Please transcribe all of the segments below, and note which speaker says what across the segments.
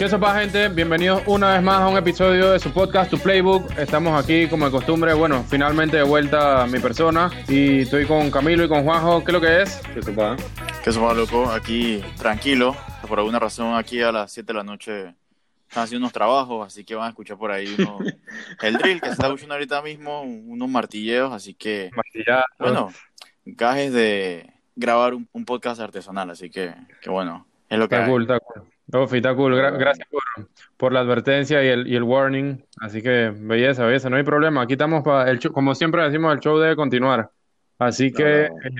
Speaker 1: ¿Qué sopa gente? Bienvenidos una vez más a un episodio de su podcast, Tu Playbook. Estamos aquí como de costumbre, bueno, finalmente de vuelta a mi persona y estoy con Camilo y con Juanjo. ¿Qué es lo que es?
Speaker 2: ¿Qué sopa?
Speaker 3: ¿Qué sopa, loco? Aquí tranquilo. Por alguna razón aquí a las 7 de la noche están haciendo unos trabajos, así que van a escuchar por ahí uno, el drill que se está escuchando ahorita mismo, unos martilleos, así que...
Speaker 1: Martillado.
Speaker 3: Bueno, gajes de grabar un, un podcast artesanal, así que, que bueno, es lo que
Speaker 1: Está
Speaker 3: hay.
Speaker 1: cool, está cool. Ofi, cool. Gra- gracias por, por la advertencia y el, y el warning. Así que, belleza, belleza, no hay problema. Aquí estamos para el show- como siempre decimos, el show debe continuar. Así que,
Speaker 2: no.
Speaker 1: eh,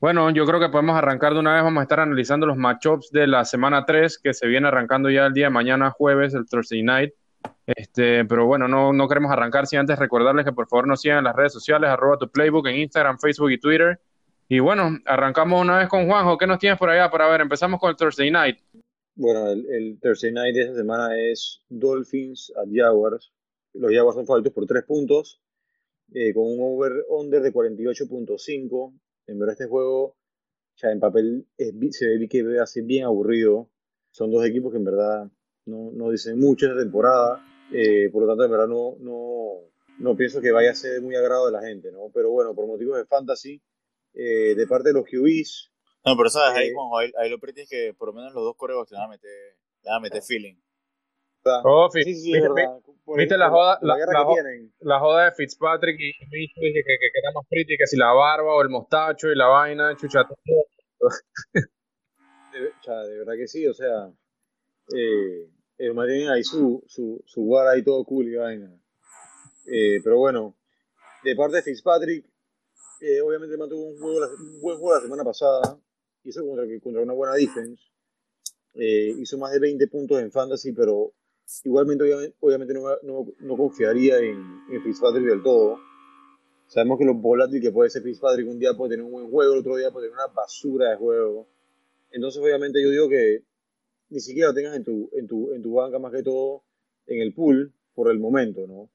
Speaker 1: bueno, yo creo que podemos arrancar de una vez. Vamos a estar analizando los matchups de la semana 3, que se viene arrancando ya el día de mañana, jueves, el Thursday Night. Este, pero bueno, no, no queremos arrancar sin antes recordarles que por favor nos sigan en las redes sociales, arroba tu playbook en Instagram, Facebook y Twitter. Y bueno, arrancamos una vez con Juanjo. ¿Qué nos tienes por allá para ver? Empezamos con el Thursday Night.
Speaker 2: Bueno, el, el Thursday night de esta semana es Dolphins at Jaguars. Los Jaguars son favoritos por 3 puntos, eh, con un over-under de 48.5. En verdad, este juego, ya en papel, se ve que ser bien aburrido. Son dos equipos que en verdad no, no dicen mucho esta temporada. eh, por lo tanto, en verdad, no, no, no pienso que vaya a ser muy agrado de la gente, ¿no? Pero bueno, por motivos de fantasy, eh, de parte de los QBs,
Speaker 3: No, pero sabes, ahí,
Speaker 2: Eh,
Speaker 3: Juanjo, ahí, ahí lo pretty es que por lo menos los dos coreos te van a meter, le van a meter feeling.
Speaker 2: ¿verdad?
Speaker 1: Oh,
Speaker 2: Sí, sí, sí,
Speaker 1: viste- viste la joda-
Speaker 2: la
Speaker 1: joda de Fitzpatrick y dije que, que, que era más pretty que si la barba o el mostacho y la vaina, chucha.
Speaker 2: De, o sea, de verdad que sí, o sea, eh, el tiene ahí su, su, su vara ahí todo cool y vaina. Eh, pero bueno, de parte de Fitzpatrick, eh, obviamente el man tuvo un, juego un buen juego la semana pasada, hizo contra, contra una buena defense, eh, hizo más de 20 puntos en fantasy, pero igualmente obviamente, obviamente no, no, no confiaría en, en Fitzpatrick del todo. Sabemos que lo volátil que puede ser Fitzpatrick, un día puede tener un buen juego, el otro día puede tener una basura de juego. Entonces, obviamente, yo digo que ni siquiera lo tengas en tu, en tu, en tu banca, más que todo en el pool, por el momento, ¿no?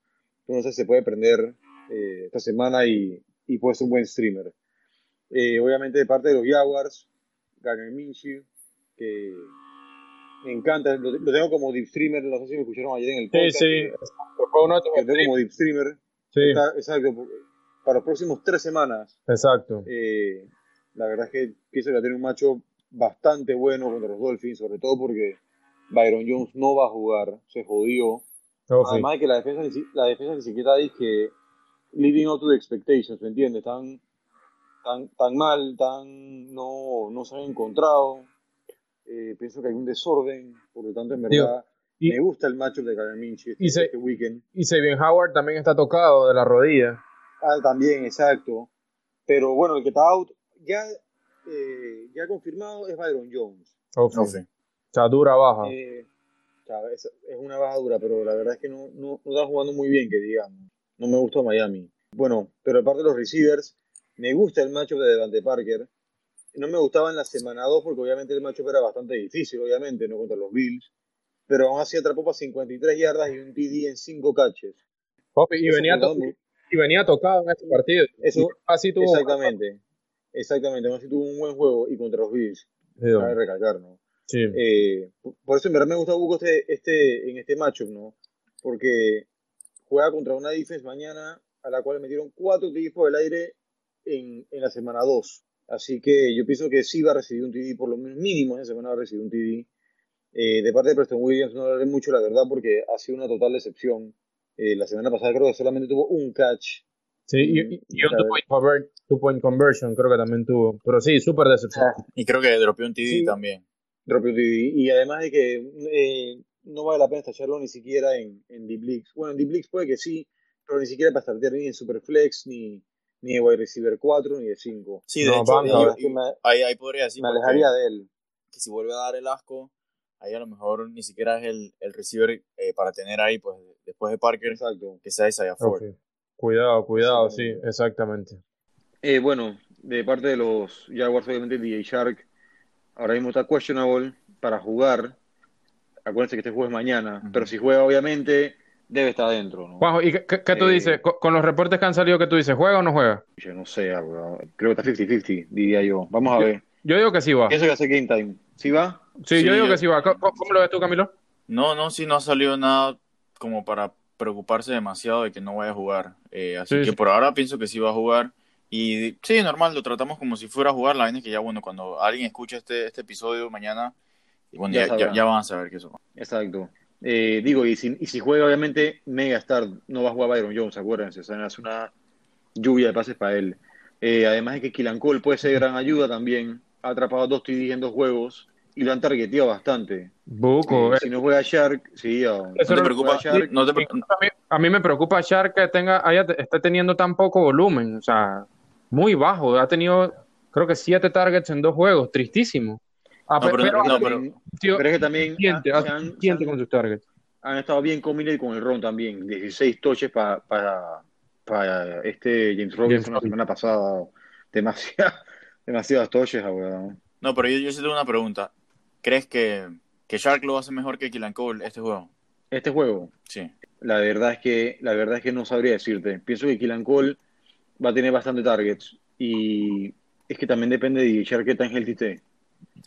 Speaker 2: Entonces, se puede prender eh, esta semana y, y puede ser un buen streamer. Eh, obviamente, de parte de los Jaguars, Gardner Minshew, que me encanta, lo, lo tengo como deep streamer, no sé si me escucharon ayer en el
Speaker 1: Sí,
Speaker 2: podcast.
Speaker 1: sí. Tus
Speaker 2: Lo tengo como deep streamer,
Speaker 1: Sí,
Speaker 2: está- exacto, para los próximos tres semanas.
Speaker 1: exacto.
Speaker 2: Eh, la verdad es que pienso que va a tener un macho bastante bueno contra los Dolphins, sobre todo porque Byron Jones no va a jugar, se jodió.
Speaker 1: Oh, sí.
Speaker 2: Además de que la defensa, ni si- la defensa ni siquiera dice living up to the expectations, ¿me entiendes? Tan, tan, tan mal, tan no, no se han encontrado. Eh, pienso que hay un desorden, por lo tanto, en
Speaker 1: Digo,
Speaker 2: verdad,
Speaker 1: y-
Speaker 2: me gusta el macho de Karen Minchie este,
Speaker 1: y se-
Speaker 2: este weekend.
Speaker 1: Y Sabian Howard también está tocado de la rodilla.
Speaker 2: Ah, también, exacto. Pero bueno, el que está out, ya, eh, ya confirmado es Byron Jones.
Speaker 1: Oh, sí.
Speaker 3: No sé.
Speaker 1: O sea, dura baja.
Speaker 2: Eh, o sea, es, es una baja dura, pero la verdad es que no, no, no está jugando muy bien, que digamos. No me gusta Miami. Bueno, pero aparte de los receivers, me gusta el matchup de Devante Parker. No me gustaba en la semana 2 porque obviamente el matchup era bastante difícil, obviamente, no contra los Bills. Pero aún así atrapó para 53 yardas y un TD en 5 catches.
Speaker 1: Y, venía y tocado en este partido.
Speaker 2: Eso-
Speaker 1: así tuvo.
Speaker 2: Exactamente. Exactamente. Aún así tuvo un buen juego y contra los Bills.
Speaker 1: Sí,
Speaker 2: Cabe recalcar, ¿no?
Speaker 1: sí.
Speaker 2: Eh, por- eso en verdad me gusta Buco este, este, en este matchup, ¿no? Porque juega contra una defense mañana a la cual metieron cuatro TDs por el aire en, en la semana 2. Así que yo pienso que sí va a recibir un TD, por lo menos mínimo en esa semana va a recibir un TD. Eh, de parte de Preston Williams no hablaré mucho, la verdad, porque ha sido una total decepción. Eh, la semana pasada creo que solamente tuvo un catch.
Speaker 1: Sí, y, y- y un two-point convert- conversion creo que también tuvo. Pero sí, súper decepción.
Speaker 3: Y creo que dropeó un TD
Speaker 2: Sí.
Speaker 3: también.
Speaker 2: Propio TD. Y además de que eh, no vale la pena tacharlo ni siquiera en, en Deep Leagues. Bueno, en Deep Leagues puede que sí, pero ni siquiera para startear ni en Superflex, ni, ni de wide receiver 4, ni de 5.
Speaker 3: Sí, de
Speaker 1: No,
Speaker 3: hecho,
Speaker 2: me,
Speaker 3: ahí, ahí podría decir
Speaker 2: me alejaría de él.
Speaker 3: que si vuelve a dar el asco, ahí a lo mejor ni siquiera es el, el receiver eh, para tener ahí, pues después de Parker,
Speaker 2: Exacto.
Speaker 3: que sea Isaiah Ford.
Speaker 1: Ok. Cuidado, cuidado, sí,
Speaker 2: Exactamente.
Speaker 1: exactamente.
Speaker 2: Eh, bueno, de parte de los Jaguars, obviamente DJ Shark ahora mismo está questionable para jugar. Acuérdense que este juego es mañana, pero si juega, obviamente, debe estar adentro. ¿no?
Speaker 1: Juanjo, ¿y qué, qué- tú
Speaker 2: Eh,
Speaker 1: dices? Con, con los reportes que han salido, ¿qué tú dices? ¿Juega o no juega?
Speaker 2: Yo no sé, bro. creo que está 50-50, diría yo. Vamos a ver.
Speaker 1: Yo digo que sí va.
Speaker 2: Eso que hace Game Time. ¿Sí va?
Speaker 1: Sí,
Speaker 3: Sí,
Speaker 1: yo digo
Speaker 3: yo-
Speaker 1: que sí va. ¿Cómo, cómo lo ves tú, Camilo?
Speaker 3: No, no, sí, no ha salido nada como para preocuparse demasiado de que no vaya a jugar. Eh, así
Speaker 1: Sí,
Speaker 3: que
Speaker 1: sí.
Speaker 3: por ahora pienso que sí va a jugar. Y sí, normal, lo tratamos como si fuera a jugar. La vaina es que ya, bueno, cuando alguien escuche este, este episodio mañana, y bueno,
Speaker 2: Ya
Speaker 3: ya, ya,
Speaker 2: sabrá.
Speaker 3: ya van a saber que eso.
Speaker 2: Exacto. Eh, digo, y si, y si juega, obviamente, Megastar no va a jugar Byron Jones, acuérdense. O sea, es una lluvia de pases para él. Eh, además de que Killan Cole puede ser de gran ayuda también. Ha atrapado dos TD en dos juegos y lo han targeteado bastante.
Speaker 1: Buco.
Speaker 2: Eh,
Speaker 1: eh.
Speaker 2: si no juega Shark, sí, o-
Speaker 1: Eso
Speaker 3: ¿No te
Speaker 1: no-
Speaker 3: preocupa?
Speaker 2: Shark,
Speaker 3: ¿No te pre-
Speaker 1: Incluso a, mí, a mí me preocupa Shark que tenga, haya, esté teniendo tan poco volumen, o sea, muy bajo. Ha tenido, creo que siete targets en dos juegos, tristísimo. Ah,
Speaker 3: No,
Speaker 1: pe-
Speaker 3: pero-
Speaker 1: pero,
Speaker 3: no,
Speaker 1: tío,
Speaker 2: pero es que también
Speaker 1: siente,
Speaker 2: ah, se han, se
Speaker 1: siente
Speaker 2: han-
Speaker 1: con sus targets.
Speaker 2: han estado bien combinados con el Ron también. 16 toches para para este James Robinson la semana pasada. Demasiadas, demasiadas toches, weón.
Speaker 3: No, pero yo, yo sí tengo una pregunta. ¿Crees que, que Shark lo hace mejor que Killan Cole este juego?
Speaker 2: Este juego,
Speaker 3: Sí.
Speaker 2: la verdad es que la verdad es que no sabría decirte. Pienso que Killan Cole va a tener bastante targets y es que también depende de Shark que tan healthy esté.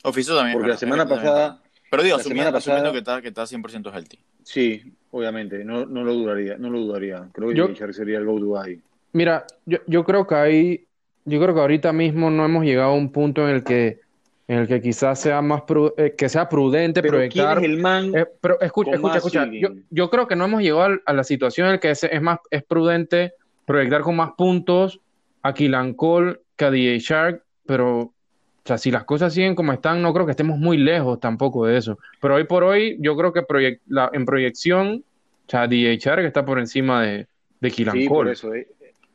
Speaker 3: Oficio también.
Speaker 2: Porque la semana pasada,
Speaker 3: Pero digo,
Speaker 2: la
Speaker 3: asumiendo,
Speaker 2: semana
Speaker 3: asumiendo
Speaker 2: pasada-
Speaker 3: que está, que está 100% healthy.
Speaker 2: sí, obviamente, no, no lo dudaría, no lo dudaría. Creo que
Speaker 1: Yo-
Speaker 2: Shark sería el go-to ahí.
Speaker 1: Mira, yo, yo creo que ahí, yo creo que ahorita mismo no hemos llegado a un punto en el que, en el que quizás sea más pru- eh, que sea prudente
Speaker 2: Pero ¿quién
Speaker 1: proyectar.
Speaker 2: es el man?
Speaker 1: Eh, pero escucha,
Speaker 2: con
Speaker 1: escucha,
Speaker 2: más
Speaker 1: escucha. Yo, yo creo que no hemos llegado al- a, la situación en la que es, es más es prudente proyectar con más puntos a Killan Cole que a DJ Shark, pero o sea, si las cosas siguen como están, no creo que estemos muy lejos tampoco de eso. Pero hoy por hoy, yo creo que la- en proyección, o sea, DJ Shark está por encima de, de Killan
Speaker 2: Sí, por eso. eh.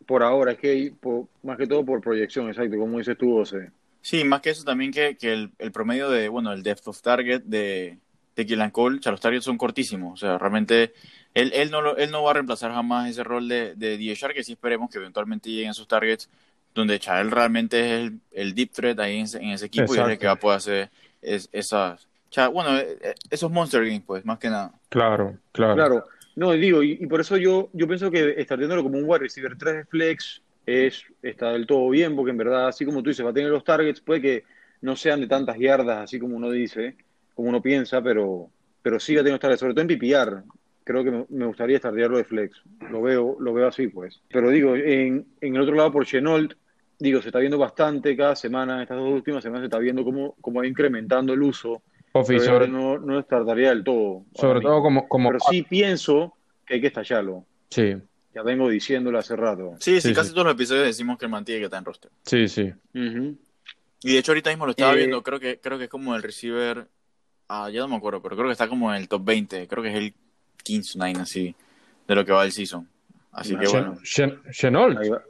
Speaker 2: Por ahora, es que por- más que todo por proyección, exacto, como dices tú, José.
Speaker 3: Sí, más que eso también que, que el, el promedio de, bueno, el depth of target de, de Killan Cole, o sea, los targets son cortísimos. O sea, realmente él, él, no, lo- él no va a reemplazar jamás ese rol de, de DHR, que sí esperemos que eventualmente lleguen esos targets donde cha, él realmente es el, el deep threat ahí en, ese- en ese equipo y es el que va a poder hacer es- esas, bueno, eh, eh, esos monster games, pues, más que nada.
Speaker 1: Claro, claro.
Speaker 2: Claro, no, digo, y, y por eso yo, yo pienso que estar teniéndolo como un wide receiver 3 de flex es, está del todo bien, porque en verdad, así como tú dices, va a tener los targets, puede que no sean de tantas yardas, así como uno dice, como uno piensa, pero, pero sí va a tener los targets, sobre todo en PPR. Creo que me, gustaría estardearlo de flex. Lo veo, lo veo así, pues. Pero digo, en, en el otro lado, por Chenault, digo, se está viendo bastante cada semana, estas dos últimas semanas se está viendo cómo, cómo va incrementando el uso.
Speaker 1: Ofi,
Speaker 2: Pero
Speaker 1: sobre,
Speaker 2: no, no del todo.
Speaker 1: sobre todo como, como
Speaker 2: Pero sí pienso que hay que estallarlo.
Speaker 1: sí,
Speaker 2: Ya vengo diciéndolo hace rato.
Speaker 3: Sí, sí,
Speaker 1: Sí,
Speaker 3: casi
Speaker 1: sí.
Speaker 3: todos los episodios decimos que el man tiene que estar en roster.
Speaker 1: sí, sí.
Speaker 2: Ujú.
Speaker 3: Y de hecho ahorita mismo lo estaba
Speaker 2: Eh,
Speaker 3: viendo, creo que, creo que es como el receiver, ah, ya no me acuerdo, pero creo que está como en el top 20, creo que es el 15, 9 así, de lo que va el season. Así que
Speaker 2: Ah,
Speaker 3: bueno.
Speaker 2: Va.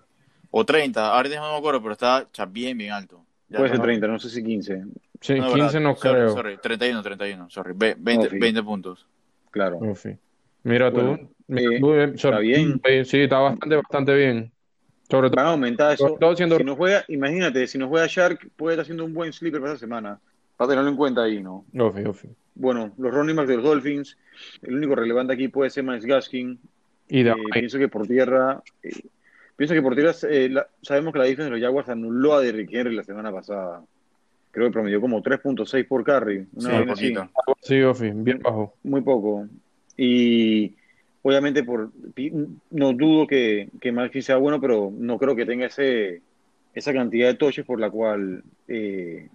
Speaker 3: O 30, ahorita no me acuerdo, pero está cha, bien, bien alto. Ya
Speaker 2: Puede ser
Speaker 3: no-
Speaker 2: 30, no sé si 15.
Speaker 1: Sí,
Speaker 3: no,
Speaker 1: 15
Speaker 3: verdad,
Speaker 1: no
Speaker 3: sorry,
Speaker 1: creo.
Speaker 3: sorry, 31, 31, sorry, ve- 20,
Speaker 2: Ofi.
Speaker 3: 20 puntos.
Speaker 2: Claro.
Speaker 1: Ufi. Mira tú,
Speaker 2: Bueno,
Speaker 1: mira
Speaker 2: eh,
Speaker 1: tú, eh,
Speaker 2: está bien.
Speaker 1: eh, Sí, está bastante, bastante bien. Sobre todo,
Speaker 2: Van a aumentar eso.
Speaker 1: Todo siendo-
Speaker 2: Si no juega, imagínate, si no juega Shark, puede estar haciendo un buen sleeper para esta semana. Para tenerlo en cuenta ahí, ¿no?
Speaker 1: Ufi, ufi.
Speaker 2: Bueno, los running backs de los Dolphins. El único relevante aquí puede ser Miles Gaskin.
Speaker 1: Y
Speaker 2: Eh, pienso que por tierra. eh, pienso que por tierra. eh, la- sabemos que la defensa de los Jaguars anuló a Derrick Henry la semana pasada. Creo que promedió como 3.6 por carry. Una
Speaker 3: Sí.
Speaker 1: Sí, Ufi, bien bajo.
Speaker 2: muy poco. Y obviamente por no dudo que, que Maxi sea bueno, pero no creo que tenga ese esa cantidad de touches por la cual eh,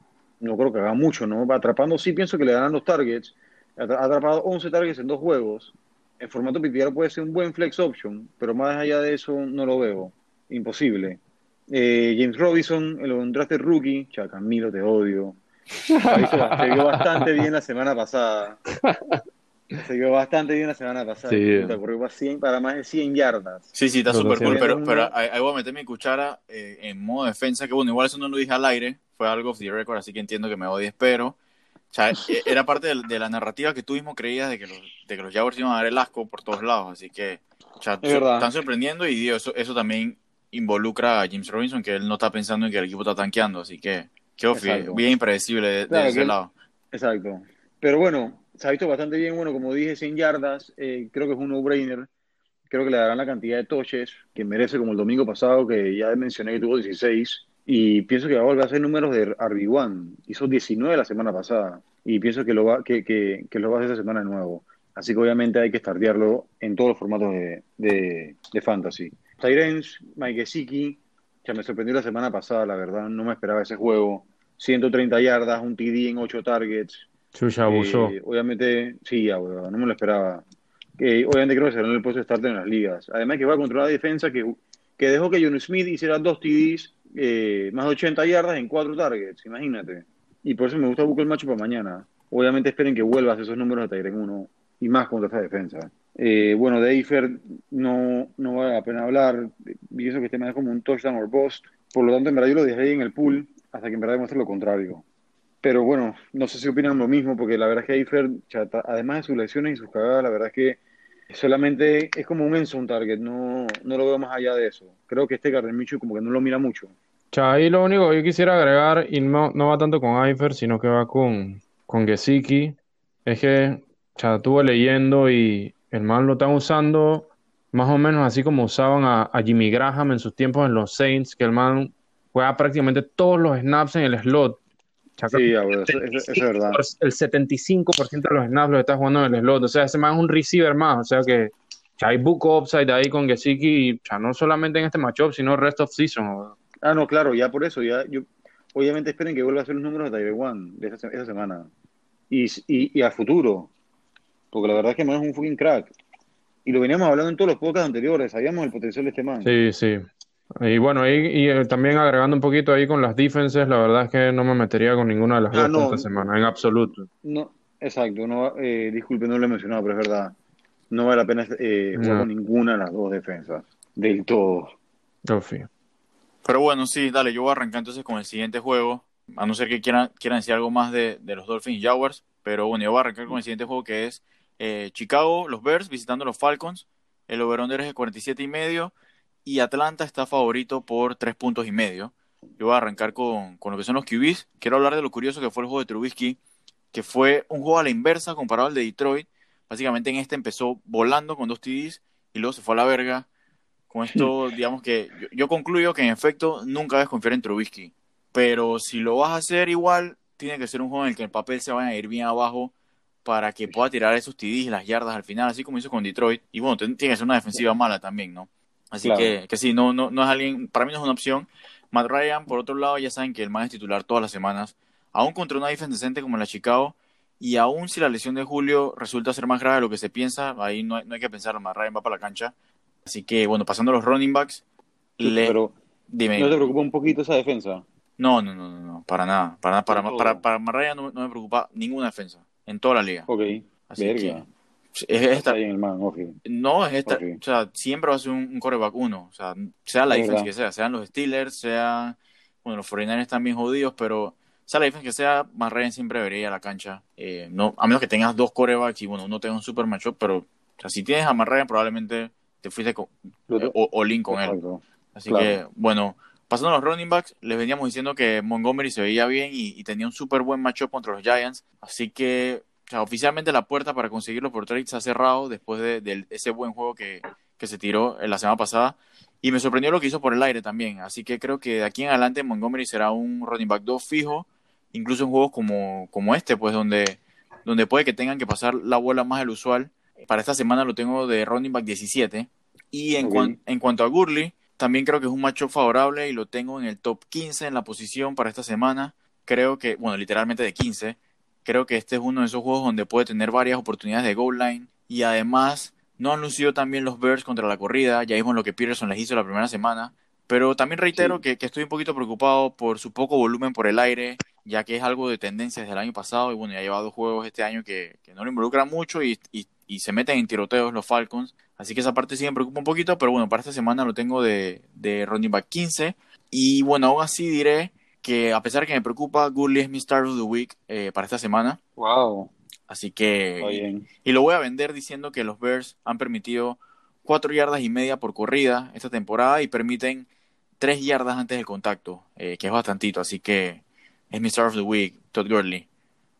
Speaker 2: no creo que haga mucho, ¿no? Va atrapando, sí pienso que le darán los targets. Ha atrapado 11 targets en dos juegos. En formato PPR puede ser un buen flex option, pero más allá de eso no lo veo. Imposible. Eh, James Robinson, el undrafted rookie. Ya, Camilo, te odio. Se vio bastante bien la semana pasada. Se vio bastante bien la semana pasada.
Speaker 1: Sí.
Speaker 2: Puta, corrió para, 100 para más de 100 yardas.
Speaker 3: Sí, sí, está súper cool, pero, pero ahí, ahí voy a meter mi cuchara eh, en modo defensa, que bueno, igual eso no lo dije al aire, fue algo off the record, así que entiendo que me odies, pero o sea, eh, era parte de, de la narrativa que tú mismo creías de que los, de que los Jaguars iban a dar el asco por todos lados, así que o sea,
Speaker 2: Es verdad.
Speaker 3: están sorprendiendo y digo, eso, eso también involucra a James Robinson, que él no está pensando en que el equipo está tanqueando, así que, qué bien impredecible de, ese
Speaker 2: que
Speaker 3: lado.
Speaker 2: Exacto. Pero bueno, se ha visto bastante bien. Bueno, como dije, 100 yardas. eh, creo que es un no-brainer. Creo que le darán la cantidad de touches que merece, como el domingo pasado, que ya mencioné que tuvo 16. Y pienso que va a volver a hacer números de RB1. Hizo 19 la semana pasada. Y pienso que lo va, que, que, que lo va a hacer esta semana de nuevo. Así que obviamente hay que startearlo en todos los formatos de, de, de fantasy. Tyrens, Mike Gesicki, ya me sorprendió la semana pasada, la verdad. No me esperaba ese juego. 130 yardas, un TD en 8 targets.
Speaker 1: Chucha abusó.
Speaker 2: Eh, obviamente, sí, ya, weón, no me lo esperaba. Que, obviamente creo que será en el puesto de starter en las ligas. Además que va a controlar la defensa que, que dejó que John Smith hiciera dos TDs, eh, más de 80 yardas en cuatro targets, imagínate. Y por eso me gusta buscar el macho para mañana. Obviamente esperen que vuelvas esos números de Tyrene 1 y más contra esta defensa. Eh, bueno, de Eifer no, no vale la pena hablar. Pienso que este me da como un touchdown or bust. Por lo tanto, en verdad yo lo dejé en el pool hasta que en verdad demuestre lo contrario. Pero bueno, no sé si opinan lo mismo, porque la verdad es que Eifer, además de sus lesiones y sus cagadas, la verdad es que solamente es como un endzone target, no, no lo veo más allá de eso. Creo que este Gardner Minshew como que no lo mira mucho.
Speaker 1: Ahí lo único que yo quisiera agregar, y no, no va tanto con Eifer, sino que va con, con Gesicki, es que cha, estuve leyendo y el man lo están usando más o menos así como usaban a, a Jimmy Graham en sus tiempos en los Saints, que el man juega prácticamente todos los snaps en el slot.
Speaker 2: Sí, ya, eso, es verdad.
Speaker 1: el 75% de los snaps los está jugando en el slot. O sea, ese man es un receiver más. O sea que cha, hay book upside ahí con Gesicki, cha, no solamente en este matchup, sino rest of season.
Speaker 2: Ah, no, claro, ya por eso, ya yo obviamente esperen que vuelva a hacer los números de Taiwan de esa semana. Y, y, y a futuro. Porque la verdad es que man es un fucking crack. Y lo veníamos hablando en todos los podcasts anteriores, sabíamos el potencial de este man.
Speaker 1: Sí, sí. Y bueno, ahí, y eh, también agregando un poquito ahí con las defenses, la verdad es que no me metería con ninguna de las
Speaker 2: Ah,
Speaker 1: dos
Speaker 2: no.
Speaker 1: esta semana, en absoluto.
Speaker 2: No, exacto, no, va- eh, disculpe, no lo he mencionado, pero es verdad. No vale la pena eh, jugar
Speaker 1: No.
Speaker 2: con ninguna de las dos defensas. Del todo.
Speaker 1: Ofi.
Speaker 3: Pero bueno, sí, dale, yo voy a arrancar entonces con el siguiente juego, a no ser que quieran, quieran decir algo más de, de los Dolphins y Jaguars, pero bueno, yo voy a arrancar con el siguiente juego que es eh, Chicago, los Bears visitando los Falcons, el over-under es de 47 y medio y Atlanta está favorito por 3 puntos y medio. Yo voy a arrancar con, con lo que son los QBs. Quiero hablar de lo curioso que fue el juego de Trubisky, que fue un juego a la inversa comparado al de Detroit. Básicamente en este empezó volando con dos TDs y luego se fue a la verga. Con esto, digamos que yo, yo concluyo que en efecto nunca debes confiar en Trubisky. Pero si lo vas a hacer igual, tiene que ser un juego en el que el papel se vaya a ir bien abajo para que pueda tirar esos TDs y las yardas al final, así como hizo con Detroit. Y bueno, tiene que ser una defensiva mala también, ¿no? Así
Speaker 2: Claro.
Speaker 3: que, que sí, no, no, no es alguien, para mí no es una opción. Matt Ryan, por otro lado, ya saben que el man es titular todas las semanas, aún contra una defensa decente como la Chicago, y aún si la lesión de Julio resulta ser más grave de lo que se piensa, ahí no hay, no hay que pensar, Matt Ryan va para la cancha. Así que, bueno, pasando a los running backs, le...
Speaker 2: Pero
Speaker 3: dime,
Speaker 2: ¿no te preocupa un poquito esa defensa?
Speaker 3: no, no, no, no, no, para nada, para nada, para, para,
Speaker 2: todo.
Speaker 3: para, Matt Ryan no, no me preocupa ninguna defensa, en toda la liga.
Speaker 2: Ok,
Speaker 3: Así
Speaker 2: verga.
Speaker 3: que, es esta,
Speaker 2: Está bien el man, ok.
Speaker 3: No, es esta, o sea, siempre va a ser un, un coreback uno, o sea, sea la
Speaker 2: verdad.
Speaker 3: que sea, sean los Steelers, sea, bueno, los 49ers están bien jodidos, pero sea la defensa que sea, Ryan siempre debería ir a la cancha, eh, no, a menos que tengas dos corebacks y bueno, uno tenga un super matchup, pero, o sea, si tienes a Matt Ryan probablemente te fuiste con, eh, o, all in con él, así
Speaker 2: claro.
Speaker 3: que, bueno, pasando a los running backs, les veníamos diciendo que Montgomery se veía bien y, y tenía un súper buen matchup contra los Giants, así que, o sea, oficialmente la puerta para conseguirlo por trade se ha cerrado después de, de ese buen juego que, que se tiró en la semana pasada. Y me sorprendió lo que hizo por el aire también. Así que creo que de aquí en adelante Montgomery será un running back 2 fijo, incluso en juegos como, como este, pues donde, donde puede que tengan que pasar la bola más del usual. Para esta semana lo tengo de running back 17. Y en, cuan- en cuanto a Gurley, también creo que es un matchup favorable y lo tengo en el top 15 en la posición para esta semana. Creo que, bueno, literalmente de 15. Creo que este es uno de esos juegos donde puede tener varias oportunidades de goal line. Y además, no han lucido también los Bears contra la corrida. Ya vimos lo que Peterson les hizo la primera semana. Pero también reitero
Speaker 2: Sí.
Speaker 3: que, que estoy un poquito preocupado por su poco volumen por el aire, ya que es algo de tendencia desde el año pasado. Y bueno, ya lleva dos juegos este año que, que no lo involucran mucho y, y- y se meten en tiroteos los Falcons. Así que esa parte sí me preocupa un poquito. Pero bueno, para esta semana lo tengo de, de running back 15. Y bueno, aún así diré que a pesar de que me preocupa, Gurley es mi start of the week eh, para esta semana.
Speaker 2: Wow,
Speaker 3: Así que
Speaker 2: está bien.
Speaker 3: y lo voy a vender diciendo que los Bears han permitido cuatro yardas y media por corrida esta temporada y permiten tres yardas antes del contacto, eh, que es bastantito, así que es mi Star of the Week, Todd Gurley.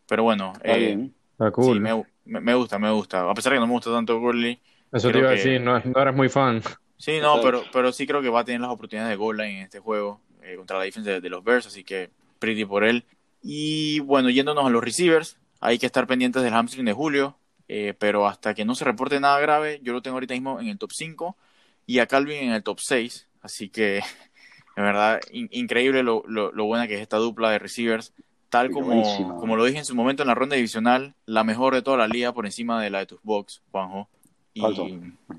Speaker 3: Pero bueno,
Speaker 2: Está
Speaker 3: eh,
Speaker 2: bien.
Speaker 1: Está cool.
Speaker 3: sí, me, gusta, me gusta. A pesar de que no me gusta tanto Gurley,
Speaker 1: Eso te iba a decir, no, no eres muy fan.
Speaker 3: Sí, no, pero, pero sí creo que va a tener las oportunidades de goal line en este juego eh, contra la defensa de, de los Bears, así que pretty por él. Y bueno, yéndonos a los receivers, hay que estar pendientes del hamstring de Julio, eh, pero hasta que no se reporte nada grave, yo lo tengo ahorita mismo en el top 5 y a Calvin en el top 6, así que de verdad in- increíble lo, lo, lo buena que es esta dupla de receivers. Tal como, como lo dije en su momento en la ronda divisional, la mejor de toda la liga por encima de la de tus box, Juanjo. Y.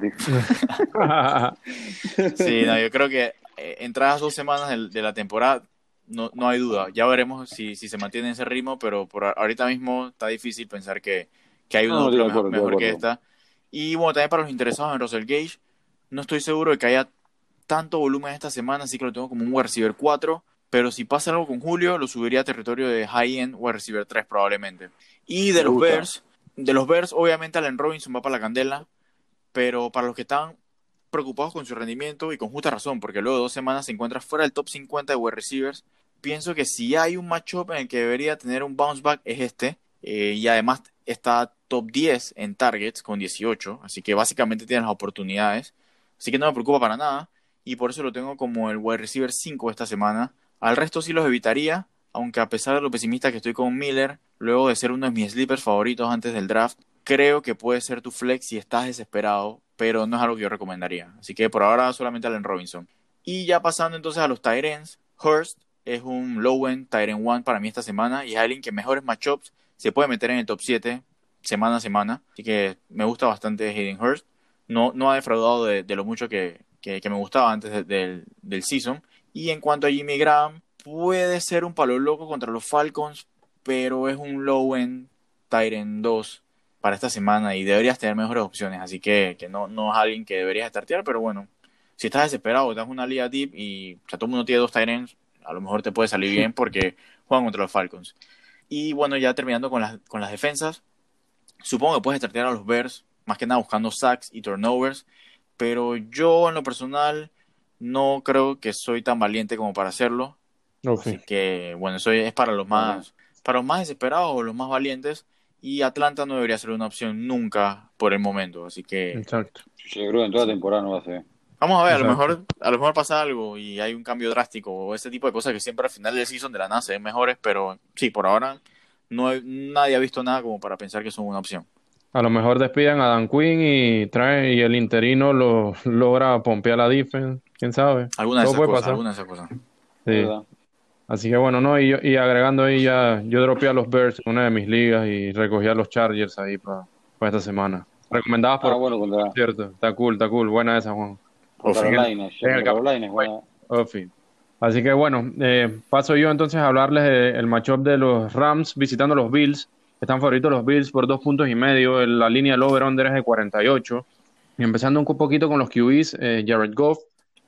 Speaker 3: Sí, no, yo creo que eh, entradas dos semanas de, la temporada, no, no hay duda. Ya veremos si, si se mantiene ese ritmo, pero por ahorita mismo está difícil pensar que, que hay una
Speaker 2: No, acuerdo,
Speaker 3: mejor, que esta. Y bueno, también para los interesados en Russell Gage, no estoy seguro de que haya tanto volumen esta semana, así que lo tengo como un wide receiver 4. Pero si pasa algo con Julio, lo subiría a territorio de high-end wide receiver 3 probablemente. Y de
Speaker 2: Me
Speaker 3: los
Speaker 2: gusta.
Speaker 3: Bears, de los Bears, obviamente Allen Robinson va para la candela, pero para los que están preocupados con su rendimiento y con justa razón, porque luego de dos semanas se encuentra fuera del top 50 de wide receivers. Pienso que si hay un matchup en el que debería tener un bounce back es este, eh, y además está top 10 en targets con 18, así que básicamente tiene las oportunidades, así que no me preocupa para nada, y por eso lo tengo como el wide receiver 5 esta semana. Al resto sí los evitaría, aunque a pesar de lo pesimista que estoy con Miller, luego de ser uno de mis sleepers favoritos antes del draft, creo que puede ser tu flex si estás desesperado, pero no es algo que yo recomendaría. Así que por ahora solamente Allen Robinson. Y ya pasando entonces a los Tyrants, Hurst es un low-end Tyrant 1 para mí esta semana y es alguien que mejores matchups se puede meter en el top 7 semana a semana. Así que me gusta bastante Hayden Hurst. No, no ha defraudado de, lo mucho que, que- me gustaba antes de- del, del season. Y en cuanto a Jimmy Graham, puede ser un palo loco contra los Falcons, pero es un low-end Tyrant 2 para esta semana y deberías tener mejores opciones. Así que, que no, no es alguien que deberías startear, pero bueno, si estás desesperado, estás en una liga deep y o sea, todo el mundo tiene dos Tyrants, a lo mejor te puede salir bien porque juegan contra los Falcons. Y bueno, ya terminando con las, con las defensas, supongo que puedes startear a los Bears, más que nada buscando sacks y turnovers, pero yo en lo personal no creo que soy tan valiente como para hacerlo.
Speaker 1: Ok.
Speaker 3: Así que, bueno, eso es para los más, para los más desesperados o los más valientes. Y Atlanta no debería ser una opción nunca por el momento. Así que
Speaker 1: Exacto.
Speaker 2: Yo creo que en toda la temporada no va a ser.
Speaker 3: vamos a ver, a lo mejor, a lo mejor pasa algo y hay un cambio drástico o ese tipo de cosas que siempre al final del season de la se ven mejores, pero sí, por ahora no hay- nadie ha visto nada como para pensar que son una opción.
Speaker 1: A lo mejor despiden a Dan Quinn y trae y el interino lo logra pompear la defense, quién sabe.
Speaker 3: Alguna de esas cosas, alguna de esas cosas.
Speaker 1: Sí. Así que bueno, no, y, y agregando ahí ya, yo dropeé a los Bears en una de mis ligas y recogí a los Chargers ahí para esta semana. Recomendadas por
Speaker 2: Ah, bueno, contra,
Speaker 1: cierto, está cool, está cool, buena esa, Juan.
Speaker 2: Carolina. Carolina.
Speaker 1: Ofi. Así que bueno, eh, paso yo entonces a hablarles del matchup de los Rams visitando los Bills. Están favoritos los Bills por dos puntos y medio. La línea del over-under es de 48. Y empezando un poquito con los QBs, eh, Jared Goff.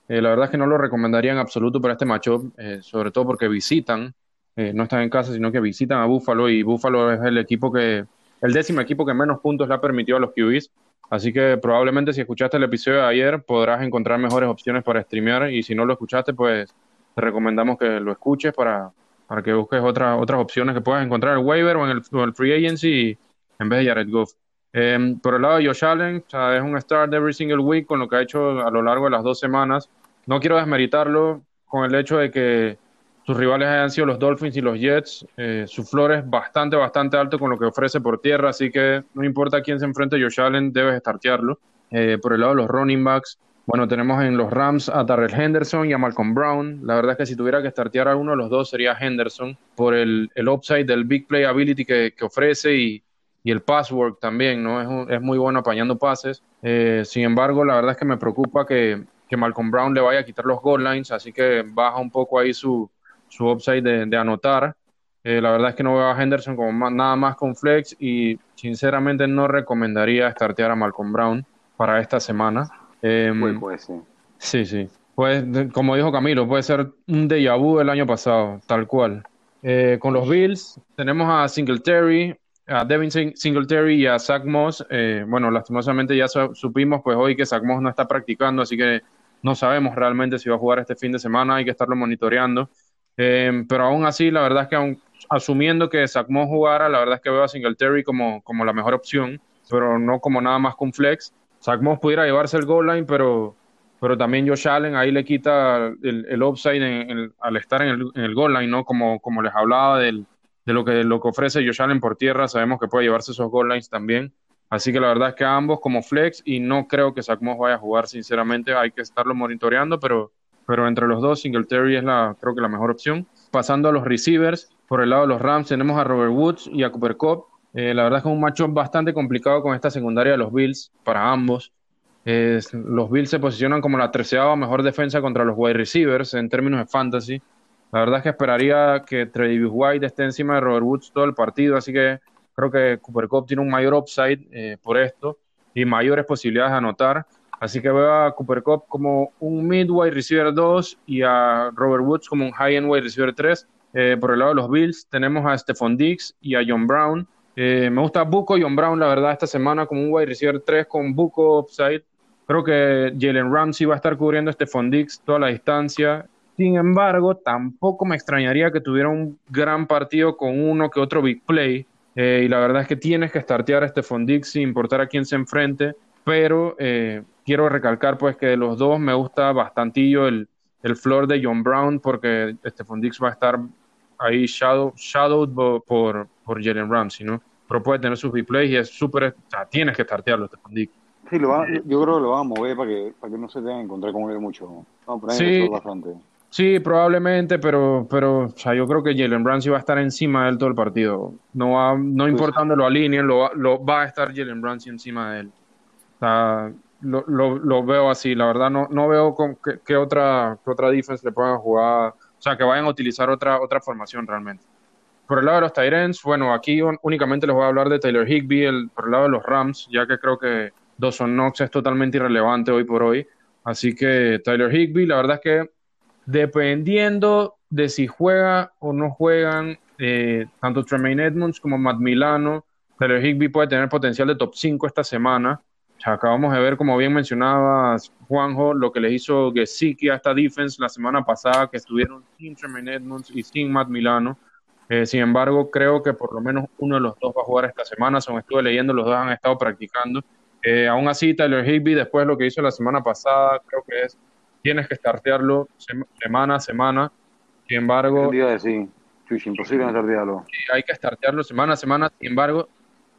Speaker 1: Eh, la verdad es que no lo recomendaría en absoluto para este matchup, eh, sobre todo porque visitan, eh, no están en casa, sino que visitan a Buffalo y Buffalo es el equipo que, el décimo equipo que menos puntos le ha permitido a los QBs. Así que probablemente si escuchaste el episodio de ayer podrás encontrar mejores opciones para streamear y si no lo escuchaste, pues te recomendamos que lo escuches para, para que busques otras otras opciones que puedas encontrar en el waiver o en el, free agency en vez de Jared Goff. Eh, por el lado de Josh Allen, o sea, es un start every single week con lo que ha hecho a lo largo de las dos semanas. No quiero desmeritarlo con el hecho de que sus rivales hayan sido los Dolphins y los Jets. Eh, su flor es bastante, bastante alto con lo que ofrece por tierra, así que no importa quién se enfrente Josh Allen, debes startearlo. Eh, por el lado de los running backs, bueno, tenemos en los Rams a Darrell Henderson y a Malcolm Brown. La verdad es que si tuviera que startear a uno de los dos sería Henderson por el, el upside del big play ability que, que ofrece y, y el passwork también, ¿no? Es, un- es muy bueno apañando pases. Eh, sin embargo, la verdad es que me preocupa que, que Malcolm Brown le vaya a quitar los goal lines, así que baja un poco ahí su, su upside de, de anotar. Eh, la verdad es que no veo a Henderson como ma- nada más con flex y sinceramente no recomendaría startear a Malcolm Brown para esta semana. Em,
Speaker 2: Puede, puede ser.
Speaker 1: Sí, sí. Pues, como dijo Camilo, puede ser un déjà vu del año pasado, tal cual. Eh, con los Bills tenemos a Singletary, a Devin Sing- Singletary y a Zach Moss. Eh, bueno, lastimosamente ya su- supimos pues hoy que Zach Moss no está practicando, así que no sabemos realmente si va a jugar este fin de semana, hay que estarlo monitoreando. Eh, pero aún así, la verdad es que aún, asumiendo que Zach jugara, la verdad es que veo a Singletary como, como la mejor opción, pero no como nada más con flex. Zach pudiera llevarse el goal line, pero, pero también Josh Allen ahí le quita el, el upside al estar en el, en el, goal line, ¿no? Como, como les hablaba de lo que, lo que ofrece Josh Allen por tierra, sabemos que puede llevarse esos goal lines también. Así que la verdad es que ambos como flex y no creo que Zach vaya a jugar, sinceramente, hay que estarlo monitoreando, pero, pero entre los dos, Singletary es la, creo que la mejor opción. Pasando a los receivers, por el lado de los Rams tenemos a Robert Woods y a Cooper Cup. Eh, la verdad es que es un matchup bastante complicado con esta secundaria de los Bills para ambos. los Bills se posicionan como la treceava mejor defensa contra los wide receivers en términos de fantasy. La verdad es que esperaría que Travis White esté encima de Robert Woods todo el partido, así que creo que Cooper Cup tiene un mayor upside eh, por esto y mayores posibilidades de anotar. Así que veo a Cooper Cup como un mid wide receiver 2 y a Robert Woods como un high end wide receiver 3. Eh, por el lado de los Bills tenemos a Stephon Diggs y a John Brown. Eh, me gusta Buco y John Brown, la verdad, esta semana como un wide receiver 3 con Buco upside. Creo que Jalen Ramsey va a estar cubriendo a Stephon Diggs toda la distancia sin embargo, tampoco me extrañaría que tuviera un gran partido con uno que otro big play. Eh, y la verdad es que tienes que startear a este Dix sin importar a quién se enfrente. Pero eh, quiero recalcar pues que de los dos me gusta bastantillo el, el floor de John Brown porque este Dix va a estar ahí shadow, shadowed por, por Jalen Ramsey, ¿no? Pero puede tener sus big plays y es súper... O sea, tienes que startearlo este Dix.
Speaker 2: Sí, lo yo creo que lo van a mover para que, para que no se tengan que encontrar con él mucho. No, sí, bastante.
Speaker 1: Sí, probablemente, pero, pero o sea, yo creo que Jalen Ramsey va a estar encima de él todo el partido. No va, no pues importando lo alineen, lo, lo, va a estar Jalen Ramsey encima de él. O sea, lo, lo, lo, veo así, la verdad no, no veo con qué, otra, qué otra defense le puedan jugar, o sea, que vayan a utilizar otra, otra formación realmente. Por el lado de los Tyrants, bueno, aquí únicamente les voy a hablar de Taylor Higby, el, por el lado de los Rams, ya que creo que Dawson Knox es totalmente irrelevante hoy por hoy. Así que Tyler Higby, la verdad es que dependiendo de si juega o no juegan eh, tanto Tremaine Edmonds como Matt Milano, pero Higby puede tener potencial de top 5 esta semana. acabamos de ver, como bien mencionabas, Juanjo, lo que le hizo Gesicki a esta defense la semana pasada, que estuvieron sin Tremaine Edmonds y sin Matt Milano. Eh, sin embargo, creo que por lo menos uno de los dos va a jugar esta semana. Según estuve leyendo, los dos han estado practicando. Eh, aún así, Tyler Higby, después de lo que hizo la semana pasada, creo que es tienes que startearlo semana a semana. Sin embargo,
Speaker 2: sí, imposible no startearlo.
Speaker 1: Hay que startearlo semana a semana. Sin embargo,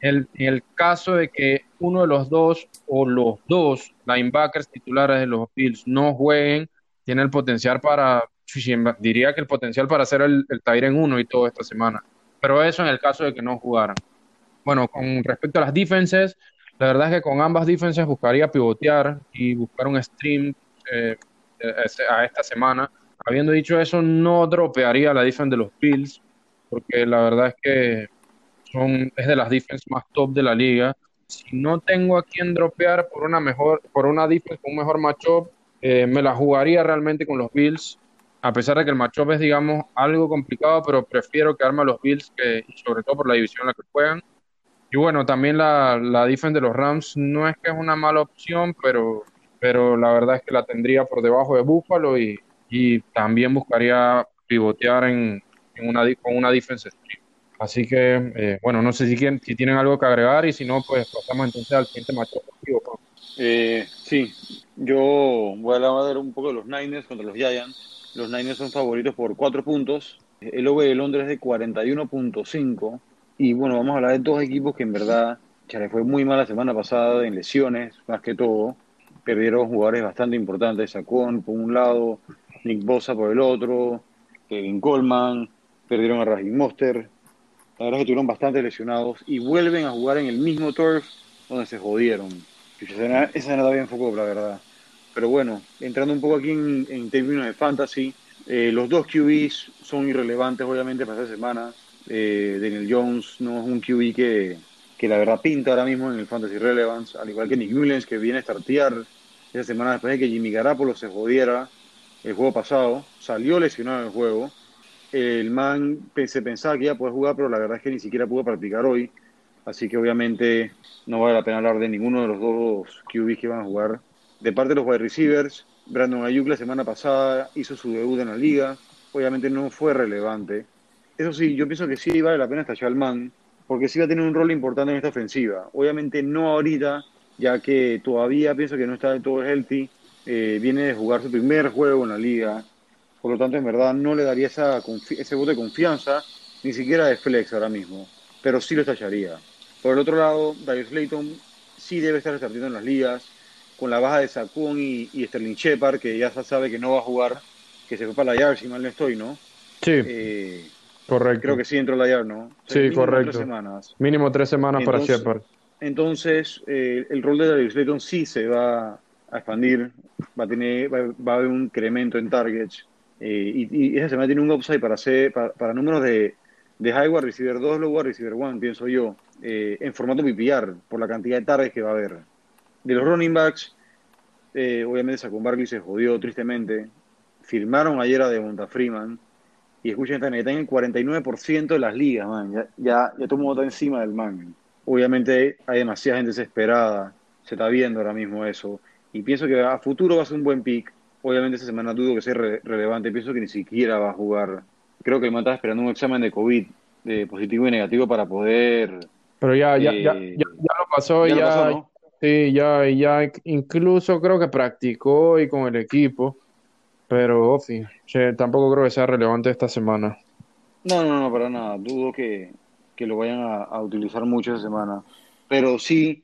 Speaker 1: el, en el caso de que uno de los dos o los dos linebackers titulares de los Bills no jueguen, tiene el potencial para, diría que el potencial para hacer el, el en uno y todo esta semana. Pero eso en el caso de que no jugaran. Bueno, con respecto a las defenses, la verdad es que con ambas defenses buscaría pivotear y buscar un stream eh, a esta semana. Habiendo dicho eso, no dropearía la defense de los Bills, porque la verdad es que son, es de las defense más top de la liga. Si no tengo a quien dropear por una mejor, por una defense con un mejor matchup, eh, me la jugaría realmente con los Bills, a pesar de que el matchup es, digamos, algo complicado, pero prefiero quedarme a los Bills, que, sobre todo por la división en la que juegan. Y bueno, también la, la defense de los Rams no es que es una mala opción, pero pero la verdad es que la tendría por debajo de Buffalo y, y también buscaría pivotear en, en una, con una defense stream. Así que, eh, bueno, no sé si, quieren, si tienen algo que agregar y si no, pues pasamos entonces al siguiente matchup.
Speaker 2: Eh, sí, yo voy a hablar un poco de los Niners contra los Giants. Los Niners son favoritos por cuatro puntos. El OV de Londres es de 41.5. Y bueno, vamos a hablar de dos equipos que en verdad le fue muy mal la semana pasada en lesiones, más que todo perdieron jugadores bastante importantes, Sacón por un lado, Nick Bosa por el otro, Kevin Coleman, perdieron a Raheem Monster, la verdad es que tuvieron bastante lesionados y vuelven a jugar en el mismo turf donde se jodieron. Esa escena bien enfocó, la verdad. Pero bueno, entrando un poco aquí en, términos de fantasy, eh, los dos QBs son irrelevantes obviamente para esta semana. Eh, Daniel Jones no es un QB que, que la verdad pinta ahora mismo en el Fantasy Relevance, al igual que Nick Mullens que viene a startear esa semana después de que Jimmy Garapolo se jodiera el juego pasado, salió lesionado en el juego. El man se pensaba que iba a poder jugar, pero la verdad es que ni siquiera pudo practicar hoy. Así que obviamente no vale la pena hablar de ninguno de los dos QBs que van a jugar. De parte de los wide receivers, Brandon Ayuk la semana pasada hizo su debut en la liga. Obviamente no fue relevante. Eso sí, yo pienso que sí vale la pena estallar al man, porque sí va a tener un rol importante en esta ofensiva. Obviamente no ahorita, ya que todavía pienso que no está del todo healthy. Eh, viene de jugar su primer juego en la liga. Por lo tanto, en verdad, no le daría esa ese voto de confianza, ni siquiera de flex ahora mismo. Pero sí lo estallaría. Por el otro lado, Darius Slayton sí debe estar resartiendo en las ligas, con la baja de Saquon y, y, Sterling Shepard, que ya se sabe que no va a jugar, que se fue para la Yard, si mal no estoy, ¿no?
Speaker 1: Sí.
Speaker 2: Eh,
Speaker 1: correcto.
Speaker 2: Creo que sí entró la Yard, ¿no? O sea,
Speaker 1: Sí,
Speaker 2: mínimo
Speaker 1: correcto.
Speaker 2: Tres semanas.
Speaker 1: Mínimo tres semanas para Shepard.
Speaker 2: Entonces, eh, el rol de Darius Slayton sí se va a expandir, va a, tener, va, va a haber un incremento en targets, eh, y, esa semana tiene un upside para, hacer, para, para números de, de high wide receiver 2, low wide receiver 1, pienso yo, eh, en formato PPR, por la cantidad de targets que va a haber. De los running backs, eh, obviamente Saquon Barkley se jodió tristemente, firmaron ayer a Devonta Freeman, y escuchen está en el 49% de las ligas, man, ya, ya, ya todo el mundo está encima del man. Obviamente hay demasiada gente desesperada, se está viendo ahora mismo eso, y pienso que a futuro va a ser un buen pick. Obviamente esta semana dudo que sea re- relevante, pienso que ni siquiera va a jugar. Creo que el man estaba esperando un examen de COVID, de positivo y negativo, para poder...
Speaker 1: Pero ya, ya, ya,
Speaker 2: Eh,
Speaker 1: ya, ya lo pasó,
Speaker 2: ya
Speaker 1: ya,
Speaker 2: lo pasó, ¿no?
Speaker 1: sí, ya, ya, incluso creo que practicó hoy con el equipo, pero Ofi, tampoco creo que sea relevante esta semana.
Speaker 2: No, no, no, para nada. Dudo que, que lo vayan a, a utilizar mucho esa semana. Pero sí,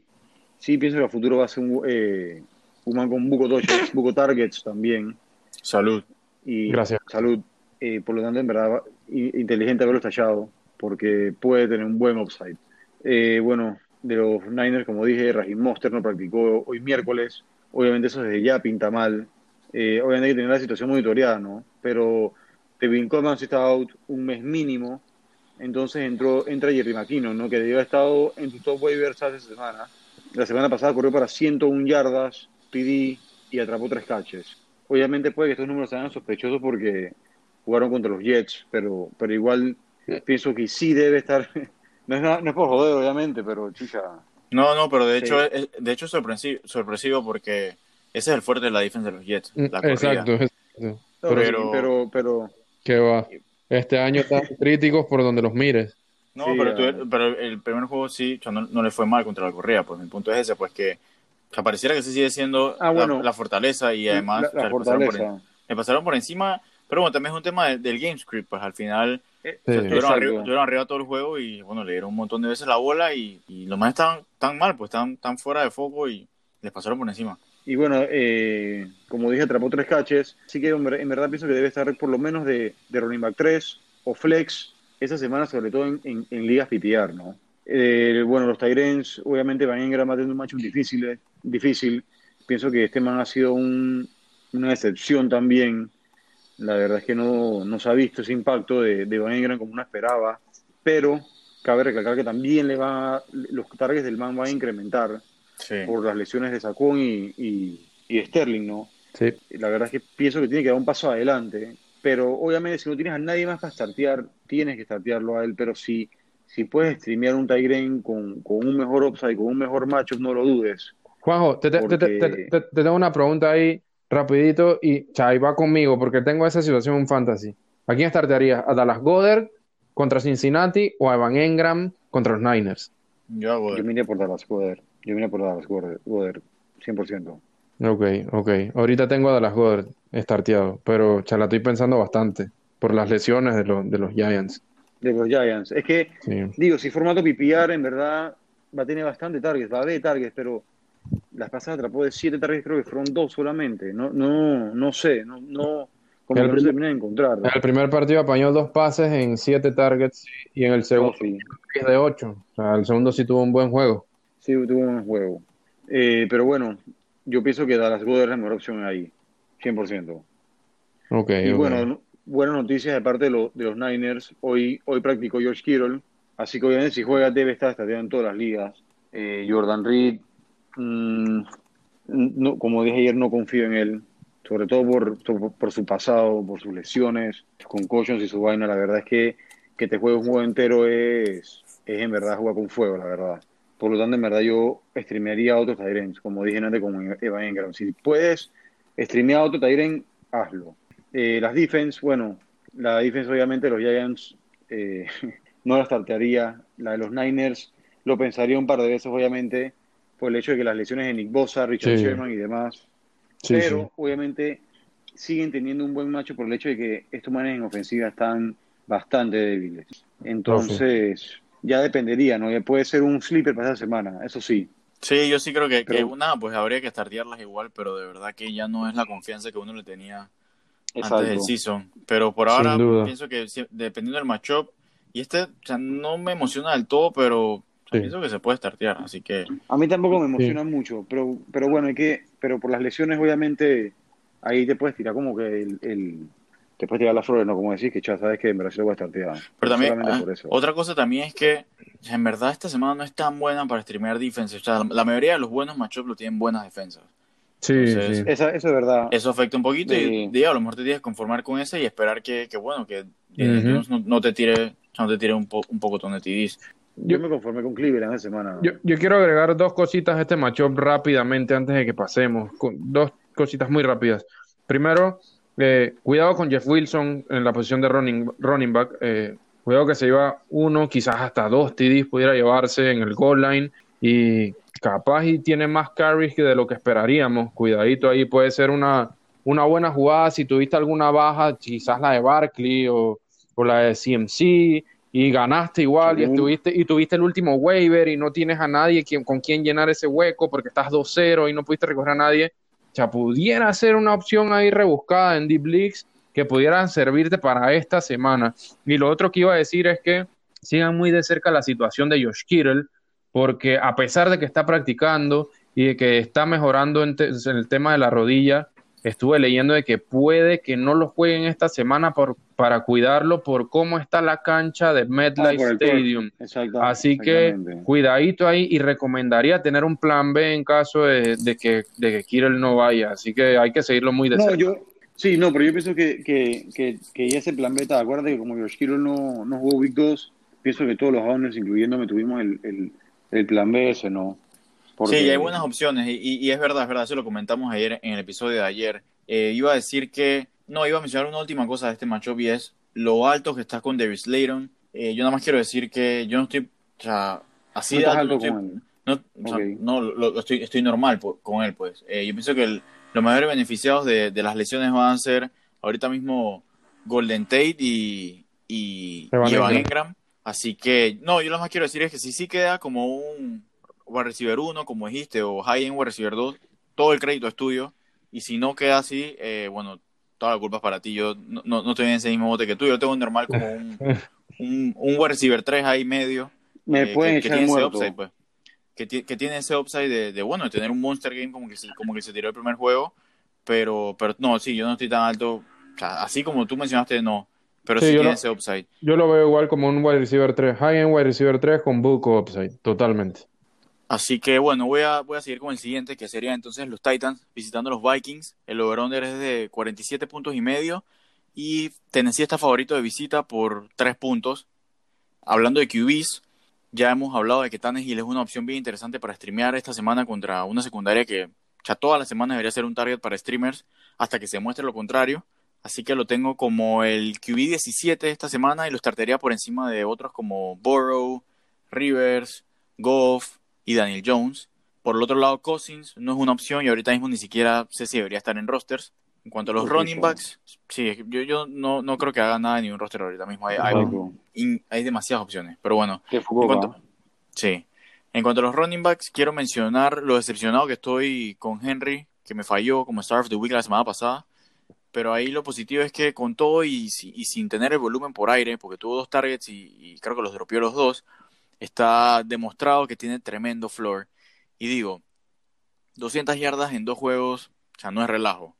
Speaker 2: sí pienso que a futuro va a ser un, eh, un man con buco touches, buco targets también.
Speaker 3: Salud.
Speaker 2: Y
Speaker 1: Gracias.
Speaker 2: salud. Eh, por lo tanto, en verdad, inteligente haberlo estallado, porque puede tener un buen upside. Eh, bueno, de los Niners, como dije, Raheem Monster no practicó hoy miércoles. Obviamente eso desde ya pinta mal. Eh, obviamente hay que tener la situación monitoreada, ¿no? Pero Tevin Coleman sí está out un mes mínimo. Entonces entró, entra Jerry McKinnon, ¿no? Que haber estado en tu top waivers hace semana. La semana pasada corrió para 101 yardas, PD y atrapó tres catches. Obviamente puede que estos números sean sospechosos porque jugaron contra los Jets, pero, pero igual pienso que sí debe estar. No es, nada- no es por joder, obviamente, pero chicha.
Speaker 3: No, no, pero de
Speaker 2: Sí.
Speaker 3: hecho es, de hecho es sorpresivo, sorpresivo porque ese es el fuerte de la defensa de los Jets, la corrida.
Speaker 1: Exacto, exacto. Pero,
Speaker 3: Pero-
Speaker 2: pero, pero,
Speaker 1: ¿qué va? Este año están críticos por donde los mires.
Speaker 3: No,
Speaker 2: Sí,
Speaker 3: pero, tú- pero el primer juego sí, o sea, no, no le fue mal contra la corrida, pues mi punto es ese, pues que, que pareciera que ese sigue siendo
Speaker 2: Ah, bueno.
Speaker 3: la, la fortaleza y además
Speaker 2: la,
Speaker 3: o sea,
Speaker 2: la
Speaker 3: le pasaron por en-
Speaker 2: fortaleza.
Speaker 3: le pasaron por encima, pero bueno, también es un tema de- del game script, pues al final
Speaker 2: Eh,
Speaker 1: Sí.
Speaker 3: estuvieron,
Speaker 2: Exacto.
Speaker 3: arriba, estuvieron arriba todo el juego y bueno, le dieron un montón de veces la bola y, y los más están tan mal, pues están tan fuera de foco y les pasaron por encima.
Speaker 2: Y bueno, eh, como dije, atrapó tres catches. Así que en ver- en verdad pienso que debe estar por lo menos de, de running back 3 o flex esa semana, sobre todo en, en- ligas PPR, ¿no? Eh, bueno, los Tyrens, obviamente, van Ingram va a tener un matchup difícil, difícil. Pienso que este man ha sido un- una excepción también. La verdad es que no, no se ha visto ese impacto de, de Van Ingram como uno esperaba. Pero cabe recalcar que también le va, los targets del man van a incrementar
Speaker 3: Sí.
Speaker 2: por las lesiones de Sacón y, y, y de Sterling, ¿no?
Speaker 1: Sí.
Speaker 2: La verdad es que pienso que tiene que dar un paso adelante, pero obviamente si no tienes a nadie más para startear, tienes que startearlo a él, pero si, si puedes streamear un Tyren con, con un mejor upside, con un mejor matchup, no lo dudes.
Speaker 1: Juanjo, te, te- te- te-
Speaker 2: Porque-
Speaker 1: te- te tengo una pregunta ahí rapidito y Chay va conmigo porque tengo esa situación en fantasy. ¿A quién startearías? ¿A Dallas Goddard contra Cincinnati o a Evan Engram contra los Niners?
Speaker 3: Yo
Speaker 2: Yo me iría por Dallas Goddard, yo iría por Dallas Goddard, Goddard 100%.
Speaker 1: Ok, ok. Ahorita tengo a Dallas Goddard starteado, pero cha, la estoy pensando bastante por las lesiones de, los de los Giants.
Speaker 2: De los Giants. Es que,
Speaker 1: Sí.
Speaker 2: digo, si formato PPR, en verdad va a tener bastante targets, va a haber targets, pero las pasadas atrapó de 7 targets, creo que fueron dos solamente. No, no, no sé, no, no, como
Speaker 1: El
Speaker 2: que no se de encontrar.
Speaker 1: En el primer partido apañó dos pases en siete targets y en el segundo
Speaker 2: Sí,
Speaker 1: es de ocho. O sea, el segundo sí tuvo un buen juego.
Speaker 2: Sí, tuvo un buen juego. Eh, pero bueno, yo pienso que Dallas Goddard es la mejor opción ahí, 100%.
Speaker 1: Ok,
Speaker 2: Y bueno, buenas noticias de parte de, lo- de los Niners. Hoy, hoy practicó George Kittle, así que obviamente si juega debe estar estateado en todas las ligas. Eh, Jordan Reed, mm, no, como dije ayer, no confío en él, sobre todo por, por, por su pasado, por sus lesiones, sus concussions y su vaina. La verdad es que que te juegue un juego entero es, es en verdad jugar con fuego, la verdad. Por lo tanto, en verdad yo streamearía a otros Tyrants, como dije antes, como Evan Engram. Si puedes streamea otro Tyren, hazlo. Eh, las defense, bueno, la defense obviamente los Giants eh, no la startearía. La de los Niners lo pensaría un par de veces, obviamente, por el hecho de que las lesiones de Nick Bosa, Richard
Speaker 1: Sí.
Speaker 2: Sherman y demás.
Speaker 1: Sí,
Speaker 2: pero
Speaker 1: sí.
Speaker 2: obviamente siguen teniendo un buen macho por el hecho de que estos manes en ofensiva están bastante débiles. Entonces, ya dependería, ¿no? Ya puede ser un sleeper para esta semana, eso sí.
Speaker 3: Sí, yo sí creo que, que
Speaker 2: Pero-
Speaker 3: una, pues habría que startearlas igual, pero de verdad que ya no es la confianza que uno le tenía antes del season. Pero por ahora
Speaker 1: duda.
Speaker 3: pienso que si- dependiendo del matchup, y este, o sea, no me emociona del todo, pero
Speaker 1: Sí.
Speaker 3: pienso que se puede startear, así que
Speaker 2: A mí tampoco me emociona mucho, pero, pero bueno, hay que, pero por las lesiones, obviamente, ahí te puedes tirar como que el, el- puedes tirar las flores, ¿no? Como decís, que ya sabes que en Brasil voy a estar tirado.
Speaker 3: Pero también, ah,
Speaker 2: por eso.
Speaker 3: otra cosa también es que en verdad esta semana no es tan buena para streamear defense. O sea, la, la mayoría de los buenos matchups lo tienen buenas defensas.
Speaker 1: Sí,
Speaker 3: Entonces,
Speaker 1: sí.
Speaker 2: Esa- eso es verdad.
Speaker 3: Eso afecta un poquito y
Speaker 2: Sí.
Speaker 3: digo, a lo mejor te tienes que conformar con ese y esperar que, que bueno, que
Speaker 1: Ujú.
Speaker 3: Jones no, no te tire, no te tire un, po, un poco de TDs.
Speaker 2: Yo me conformé con Cleveland esa semana.
Speaker 1: Yo, yo quiero agregar dos cositas a este matchup rápidamente antes de que pasemos. Con- dos cositas muy rápidas. Primero, eh, cuidado con Jeff Wilson en la posición de running, running back. Eh, cuidado que se lleva uno, quizás hasta dos TDs pudiera llevarse en el goal line. Y capaz y tiene más carries que de lo que esperaríamos. Cuidadito ahí, puede ser una, una buena jugada. Si tuviste alguna baja, quizás la de Barkley o, o la de CMC. Y ganaste igual y estuviste y tuviste el último waiver y no tienes a nadie quien, con quien llenar ese hueco porque estás 2-0 y no pudiste recoger a nadie. O sea, pudiera ser una opción ahí rebuscada en Deep Leagues que pudieran servirte para esta semana. Y lo otro que iba a decir es que sigan muy de cerca la situación de Josh Kittle, porque a pesar de que está practicando y de que está mejorando en, el tema de la rodilla, estuve leyendo de que puede que no lo jueguen esta semana por, para cuidarlo por cómo está la cancha de
Speaker 2: Ah,
Speaker 1: MetLife
Speaker 2: court.
Speaker 1: Stadium.
Speaker 2: Exacto.
Speaker 1: Así que
Speaker 2: exactamente.
Speaker 1: cuidadito ahí y recomendaría tener un plan B en caso de, de que, de que Kittle no vaya. Así que hay que seguirlo muy de
Speaker 2: No,
Speaker 1: cerca.
Speaker 2: yo, sí, no, pero yo pienso que, que, que, que ya ese plan beta, acuérdate que como Josh Kittle no, no jugó Big 2, pienso que todos los owners, incluyéndome, tuvimos el, el, el plan B ese, ¿no? Porque-
Speaker 3: Sí, y hay buenas opciones, y, y- y es verdad, es verdad, eso lo comentamos ayer en el episodio de ayer. Eh, iba a decir que, no, iba a mencionar una última cosa de este matchup y es lo alto que estás con David Slayton. Eh, yo nada más quiero decir que yo no estoy, o sea, así
Speaker 2: No
Speaker 3: de alto, no estoy, no, o sea,
Speaker 2: Ok.
Speaker 3: no, lo- lo estoy, estoy normal po- con él, pues. Eh, yo pienso que el- los mayores beneficiados de, de las lesiones van a ser ahorita mismo Golden Tate y, y,
Speaker 1: Evan
Speaker 3: y Evan
Speaker 1: Engram.
Speaker 3: Engram. Así que, no, yo lo más quiero decir es que si sí queda como un wide receiver 1, como dijiste, o high end wide receiver 2, todo el crédito es tuyo. Y si no queda así, eh, bueno, toda la culpa es para ti. Yo no, no, no estoy en ese mismo bote que tú. Yo tengo normal como un, un, un wide receiver 3 ahí medio.
Speaker 2: Me
Speaker 3: eh,
Speaker 2: pueden
Speaker 3: que, que
Speaker 2: echar
Speaker 3: tiene ese
Speaker 2: muerto.
Speaker 3: upside, pues. Que, que tiene ese upside de, de, bueno, de tener un monster game como que se, como que se tiró el primer juego. Pero, pero no, sí, yo no estoy tan alto. O sea, así como tú mencionaste, no. Pero
Speaker 1: Sí,
Speaker 3: tiene ese upside.
Speaker 1: Yo lo veo igual como un wide receiver 3, high-end wide receiver 3 con buco upside, totalmente.
Speaker 3: Así que bueno, voy a, voy a seguir con el siguiente, que sería entonces los Titans visitando los Vikings. El over-under es de 47 puntos y medio. Y Tennessee está favorito de visita por 3 puntos. Hablando de QBs, ya hemos hablado de que Tannehill es una opción bien interesante para streamear esta semana contra una secundaria que ya toda la semana debería ser un target para streamers hasta que se muestre lo contrario. Así que lo tengo como el QB 17 esta semana y lo startaría por encima de otros como Burrow, Rivers, Goff y Daniel Jones. Por el otro lado, Cousins no es una opción y ahorita mismo ni siquiera sé si debería estar en rosters. En cuanto a los running backs, sí, yo, yo no, no creo que haga nada en ningún roster ahorita mismo. Hay, hay, in- hay demasiadas opciones. Pero bueno,
Speaker 2: Qué
Speaker 3: en cuanto, sí. En cuanto a los running backs, quiero mencionar lo decepcionado que estoy con Henry, que me falló como Star of the Week la semana pasada. Pero ahí lo positivo es que con todo y sin tener el volumen por aire, porque tuvo dos targets y, y creo que los dropeó los dos, está demostrado que tiene tremendo floor. Y digo, 200 yardas en dos juegos, o sea, no es relajo.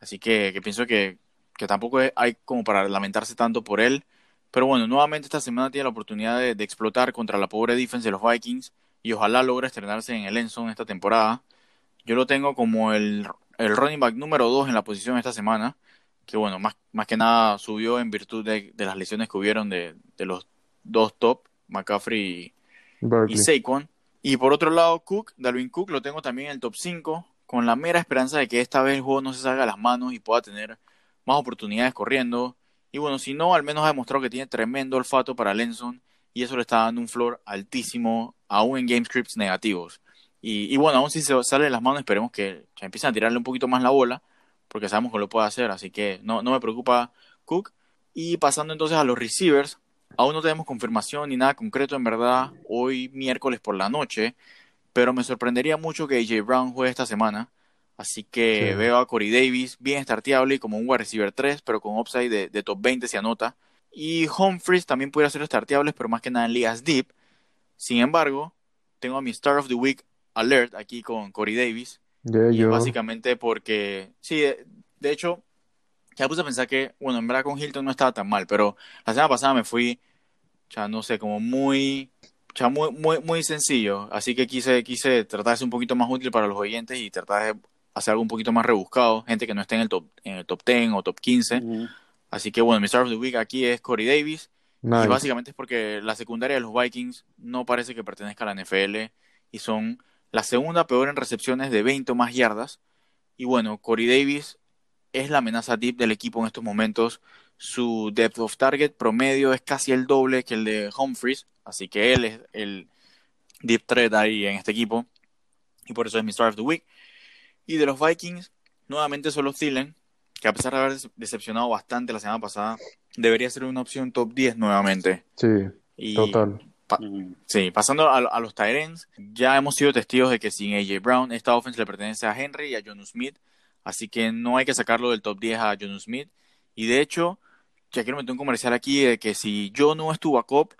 Speaker 3: Así que, pienso que, que tampoco hay como para lamentarse tanto por él. Pero bueno, nuevamente esta semana tiene la oportunidad de, explotar contra la pobre defense de los Vikings y ojalá logre estrenarse en el Enson esta temporada. Yo lo tengo como el, el running back número 2 en la posición esta semana, que bueno, más, más que nada subió en virtud de, de las lesiones que hubieron de, de los dos top, McCaffrey y, y. Saquon. Y por otro lado, Cook, Dalvin Cook, lo tengo también en el top 5 con la mera esperanza de que esta vez el juego no se salga de las manos y pueda tener más oportunidades corriendo. Y bueno, si no, al menos ha demostrado que tiene tremendo olfato para Lenson y eso le está dando un floor altísimo, aún en game scripts negativos. Y, bueno, aún si se sale de las manos, esperemos que ya empiecen a tirarle un poquito más la bola, porque sabemos que lo puede hacer, así que no, no me preocupa Cook. Y pasando entonces a los receivers, aún no tenemos confirmación ni nada concreto en verdad hoy miércoles por la noche, pero me sorprendería mucho que AJ Brown juegue esta semana. Así que veo a Corey Davis bien starteable y como un wide receiver 3, pero con upside de, de top 20 se anota. Y Humphries también pudiera ser starteables, pero más que nada en ligas deep. Sin embargo, tengo a mi Star of the Week alert aquí con Corey Davis. y básicamente porque, sí, de, hecho, ya puse a pensar que, bueno, en verdad con Hilton no estaba tan mal, pero la semana pasada me fui, ya no sé, como muy, ya muy, muy, muy sencillo. Así que quise, quise tratar de ser un poquito más útil para los oyentes y tratar de hacer algo un poquito más rebuscado, gente que no esté en el top, en el top 10 o top 15. Así que bueno, mi Star of the Week aquí es Corey Davis. Y básicamente es porque la secundaria de los Vikings no parece que pertenezca a la NFL y son la segunda peor en recepciones de 20 o más yardas. Y bueno, Corey Davis es la amenaza deep del equipo en estos momentos. Su depth of target promedio es casi el doble que el de Humphries, así que él es el deep threat ahí en este equipo. Y por eso es mi Star of the Week. Y de los Vikings, nuevamente solo Thielen, que a pesar de haber decepcionado bastante la semana pasada, debería ser una opción top 10 nuevamente.
Speaker 1: Sí, total.
Speaker 3: sí, pasando a, los Tyrens, ya hemos sido testigos de que sin AJ Brown, esta offense le pertenece a Henry y a John Smith, así que no hay que sacarlo del top 10 a John Smith. Y de hecho, ya quiero meter un comercial aquí de que si yo no estuvo a Cop,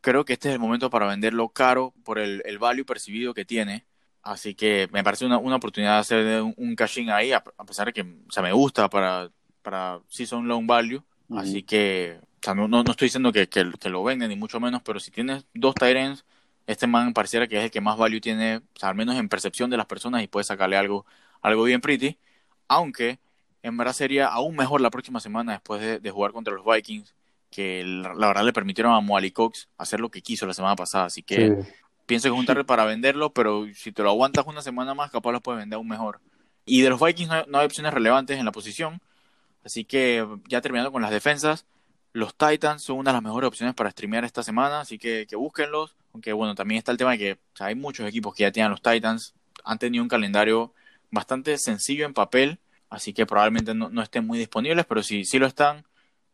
Speaker 3: creo que este es el momento para venderlo caro por el, el value percibido que tiene. Así que me parece una, una oportunidad de hacer un, un cashing ahí, a, pesar de que o sea, me gusta para, para Season Long Value. Así que o sea, no, no, estoy diciendo que, que, lo venden, ni mucho menos, pero si tienes dos Tyrants, este man pareciera que es el que más value tiene, o sea, al menos en percepción de las personas, y puede sacarle algo, algo bien pretty. Aunque en verdad sería aún mejor la próxima semana después de, de jugar contra los Vikings, que la, verdad le permitieron a Moali Cox hacer lo que quiso la semana pasada. Así que pienso que juntarle para venderlo, pero si te lo aguantas una semana más, capaz lo puedes vender aún mejor. Y de los Vikings no hay, opciones relevantes en la posición, así que ya terminando con las defensas, los Titans son una de las mejores opciones para streamear esta semana, así que, que búsquenlos. Aunque bueno, también está el tema de que hay muchos equipos que ya tienen los Titans, han tenido un calendario bastante sencillo en papel, así que probablemente no, estén muy disponibles, pero si sí lo están,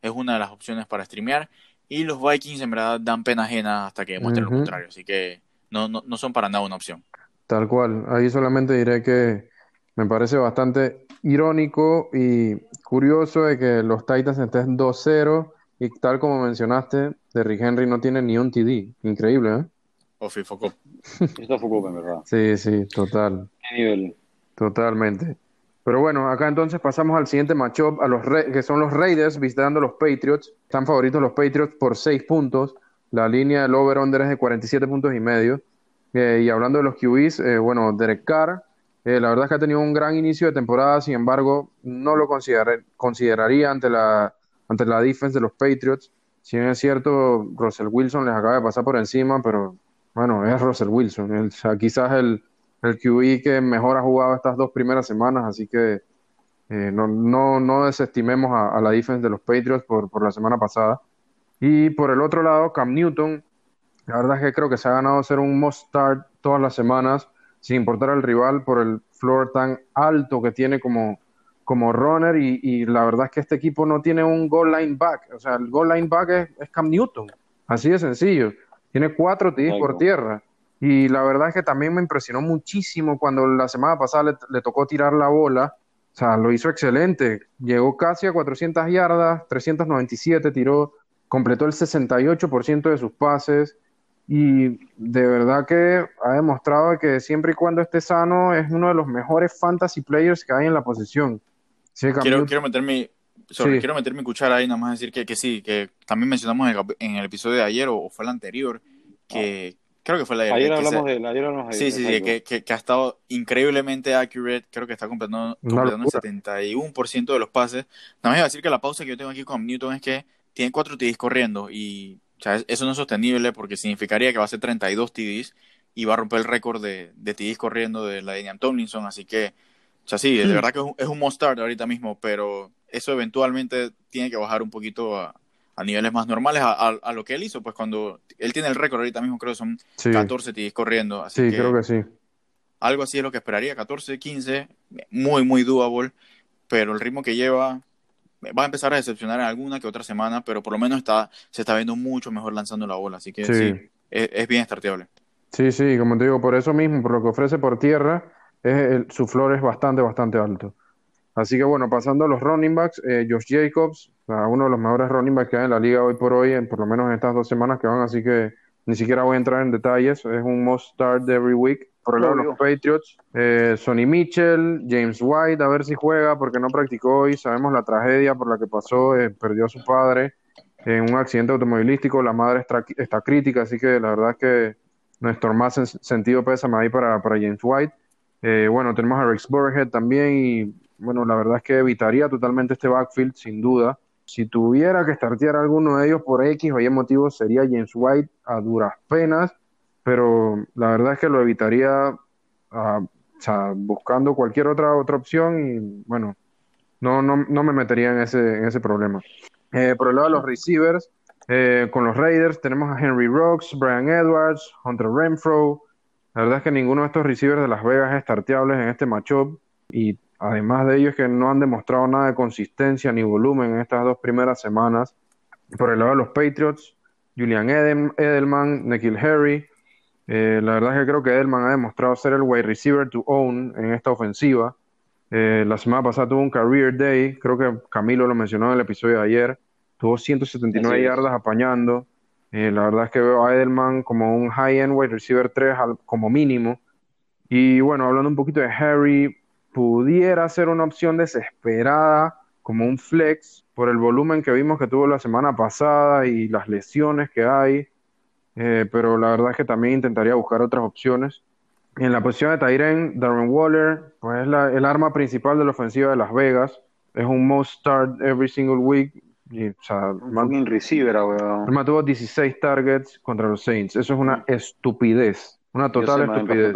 Speaker 3: es una de las opciones para streamear. Y los Vikings en verdad dan pena ajena hasta que demuestren lo contrario, así que no, no, no son para nada una opción.
Speaker 1: Tal cual. Ahí solamente diré que me parece bastante irónico y curioso de que los Titans estén 2-0 y tal como mencionaste, Derrick Henry no tiene ni un TD. Increíble, ¿eh?
Speaker 3: O Focó.
Speaker 2: Esto Focó, en verdad.
Speaker 1: Sí, sí, total.
Speaker 2: ¿Qué nivel?
Speaker 1: Totalmente. Pero bueno, acá entonces pasamos al siguiente matchup, a los que son los Raiders visitando los Patriots. Están favoritos los Patriots por 6 puntos. La línea del over-under es de 47 puntos y medio. Eh, y hablando de los QBs, eh, bueno, Derek Carr, eh, la verdad es que ha tenido un gran inicio de temporada, sin embargo, no lo consideraría ante la, ante la defense de los Patriots. Si bien es cierto, Russell Wilson les acaba de pasar por encima, pero bueno, es Russell Wilson. quizás el, el QB que mejor ha jugado estas dos primeras semanas, así que no, no, no desestimemos a, a, la defense de los Patriots por, por la semana pasada. Y por el otro lado, Cam Newton, la verdad es que creo que se ha ganado ser un must start todas las semanas, sin importar al rival, por el floor tan alto que tiene como, como runner. Y, la verdad es que este equipo no tiene un goal line back. O sea, el goal line back es, Cam Newton. Así de sencillo. Tiene cuatro TDs por tierra. Y la verdad es que también me impresionó muchísimo cuando la semana pasada le, le, tocó tirar la bola. O sea, lo hizo excelente. Llegó casi a 400 yardas, 397 tiró completó el 68% de sus pases y de verdad que ha demostrado que siempre y cuando esté sano es uno de los mejores fantasy players que hay en la posición.
Speaker 3: quiero, quiero, meter mi, quiero meter mi cuchara ahí, nada más decir que, que sí, que también mencionamos en el, episodio de ayer o, fue el anterior, que creo que fue de
Speaker 2: ayer. hablamos de, ayer hablamos de
Speaker 3: Sí, sí, sí, que, que, ha estado increíblemente accurate, creo que está completando, completando el 71% de los pases. Nada más iba a decir que la pausa que yo tengo aquí con Newton es que tiene cuatro TDs corriendo y eso no es sostenible porque significaría que va a ser 32 TDs y va a romper el récord de, de TDs corriendo de la Daniel Tomlinson, así que, o sea, sí, de mm. verdad que es un, es un must start ahorita mismo, pero eso eventualmente tiene que bajar un poquito a, a niveles más normales a, a, lo que él hizo, pues cuando él tiene el récord ahorita mismo, creo que son 14 TDs corriendo. Así
Speaker 1: sí, creo que sí.
Speaker 3: Algo así es lo que esperaría, 14, 15, muy, muy doable, pero el ritmo que lleva va a empezar a decepcionar en alguna que otra semana, pero por lo menos está, se está viendo mucho mejor lanzando la bola, así que sí, es, bien starteable.
Speaker 1: Sí, sí, como te digo, por eso mismo, por lo que ofrece por tierra, es su flor es bastante, bastante alto. Así que bueno, pasando a los running backs, eh, Josh Jacobs, uno de los mejores running backs que hay en la liga hoy por hoy, en, por lo menos en estas dos semanas que van, así que ni siquiera voy a entrar en detalles, es un must start every week. Por el lado de los Patriots, eh, Sonny Mitchell, James White, a ver si juega porque no practicó hoy, sabemos la tragedia por la que pasó, eh, perdió a su padre en un accidente automovilístico, la madre está, está crítica, así que la verdad es que nuestro más sentido pésame ahí para, para James White. Eh, bueno, tenemos a Rex Burhead también y bueno, la verdad es que evitaría totalmente este backfield, sin duda. Si tuviera que startear alguno de ellos por X o Y motivo, sería James White a duras penas, pero la verdad es que lo evitaría ah, buscando cualquier otra, otra opción y bueno, no, no, no me metería en ese, en ese problema. Eh, por el lado de los receivers, eh, con los Raiders tenemos a Henry Rocks, Brian Edwards, Hunter Renfro. La verdad es que ninguno de estos receivers de Las Vegas es starteable en este matchup y Además de ellos que no han demostrado nada de consistencia ni volumen en estas dos primeras semanas. Por el lado de los Patriots, Julian Edelman, Nikhil Harry. Eh, la verdad es que creo que Edelman ha demostrado ser el wide receiver to own en esta ofensiva. Eh, la semana pasada tuvo un career day, creo que Camilo lo mencionó en el episodio de ayer. Tuvo 179 yardas apañando. Eh, la verdad es que veo a Edelman como un high-end wide receiver 3 como mínimo. Y bueno, hablando un poquito de Harry, pudiera ser una opción desesperada como un flex por el volumen que vimos que tuvo la semana pasada y las lesiones que hay, eh, pero la verdad es que también intentaría buscar otras opciones. En la posición de Tyren, Darren Waller, pues es la, el arma principal de la ofensiva de Las Vegas, es un most start every single week. Y, o sea,
Speaker 2: un receiver, weón.
Speaker 1: tuvo 16 targets contra los Saints. Eso es una estupidez, una total estupidez.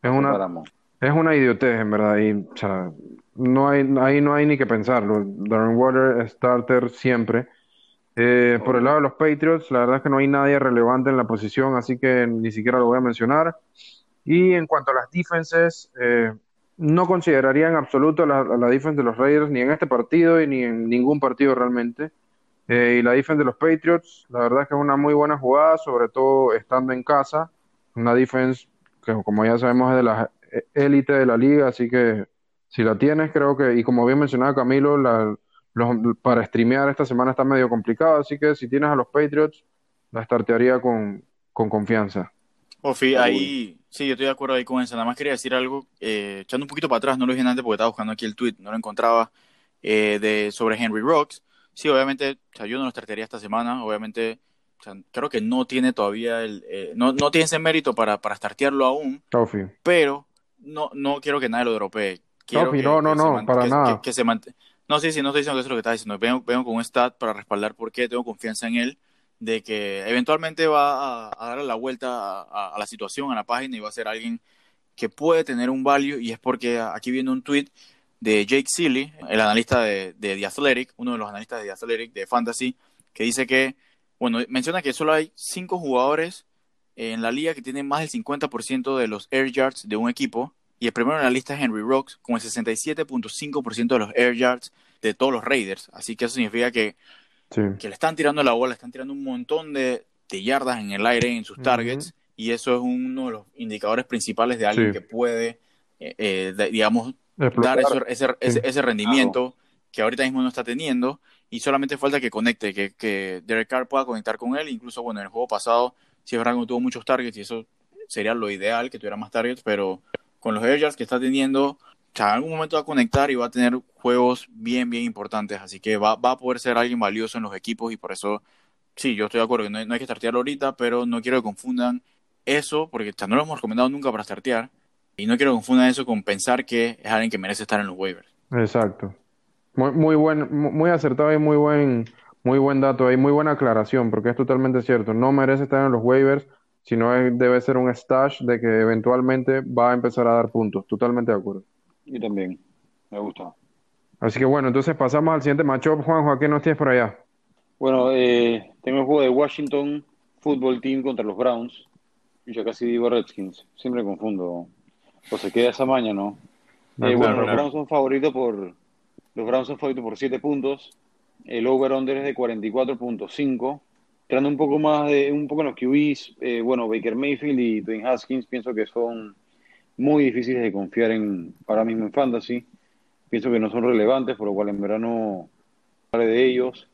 Speaker 1: Es una, es una idiotez, en verdad. Y, o sea, no hay, ahí no hay ni que pensarlo. Darren Water, starter siempre. Eh, por el lado de los Patriots, la verdad es que no hay nadie relevante en la posición, así que ni siquiera lo voy a mencionar. Y en cuanto a las defenses, eh, no consideraría en absoluto la, la defense de los Raiders ni en este partido y ni en ningún partido realmente. Eh, y la defense de los Patriots, la verdad es que es una muy buena jugada, sobre todo estando en casa. Una defense que, como ya sabemos, es de las élite de la liga, así que si la tienes, creo que, y como bien mencionaba Camilo, la, para streamear esta semana está medio complicado, así que si tienes a los Patriots, la startearía con, con confianza.
Speaker 3: Ofi, ahí sí, yo estoy de acuerdo ahí con eso. Nada más quería decir algo, eh, echando un poquito para atrás, no lo dije antes porque estaba buscando aquí el tweet, no lo encontraba, eh, de, sobre Henry Rocks. Sí, obviamente, o sea, yo no lo startearía esta semana, obviamente creo que no tiene todavía el, eh, no, no tiene ese mérito para, para startearlo aún, pero no, no quiero que nadie lo dropee. Quiero
Speaker 1: no, no, no, para nada.
Speaker 3: Que, se no, sí, sí, no estoy diciendo que eso es lo que estás diciendo. Vengo, vengo, con un stat para respaldar por qué tengo confianza en él, de que eventualmente va a, darle la vuelta a, la situación, a la página, y va a ser alguien que puede tener un value, y es porque aquí viene un tweet de Jake Seeley, el analista de, de The Athletic, uno de los analistas de The Athletic, de Fantasy, que dice que, bueno, menciona que solo hay cinco jugadores en la liga que tiene más del 50% de los air yards de un equipo. Y el primero en la lista es Henry Rocks, con el 67.5% de los air yards de todos los Raiders. Así que eso significa que, que le están tirando la bola, le están tirando un montón de, yardas en el aire en sus targets. Y eso es uno de los indicadores principales de alguien que puede, eh, eh, digamos, dar ese, ese, rendimiento que ahorita mismo no está teniendo. Y solamente falta que conecte, que, que Derek Carr pueda conectar con él. Incluso, bueno, en el juego pasado si es verdad que no tuvo muchos targets y eso sería lo ideal, que tuviera más targets, pero con los air que está teniendo, en algún momento va a conectar y va a tener juegos bien, bien importantes, así que va, va a poder ser alguien valioso en los equipos y por eso, sí, yo estoy de acuerdo que no, hay que startearlo ahorita, pero no quiero que confundan eso, porque no lo hemos recomendado nunca para startear, y no quiero que confundan eso con pensar que es alguien que merece estar en los waivers.
Speaker 1: Exacto. Muy, muy buen, muy acertado y muy buen muy buen dato ahí, muy buena aclaración, porque es totalmente cierto. No merece estar en los waivers. Sino debe ser un stash de que eventualmente va a empezar a dar puntos. Totalmente de acuerdo.
Speaker 2: Yo también. Me gusta.
Speaker 1: Así que bueno, entonces pasamos al siguiente matchup. Juanjo, ¿qué nos tienes por allá?
Speaker 2: Bueno, eh, tengo el juego de Washington Football Team contra los Browns. Yo ya casi digo Redskins. Siempre me confundo. O se queda esa maña, ¿no?
Speaker 1: No,
Speaker 2: Eh,
Speaker 1: claro,
Speaker 2: bueno, los. Browns son favoritos por los Browns son favoritos por 7 puntos. El over-under es de 44.5. Entrando un poco más de un poco en los QBs, eh, bueno, Baker Mayfield y Dwayne Haskins pienso que son muy difíciles de confiar en ahora mismo en fantasy. Pienso que no son relevantes, por lo cual en verano hablaré de ellos.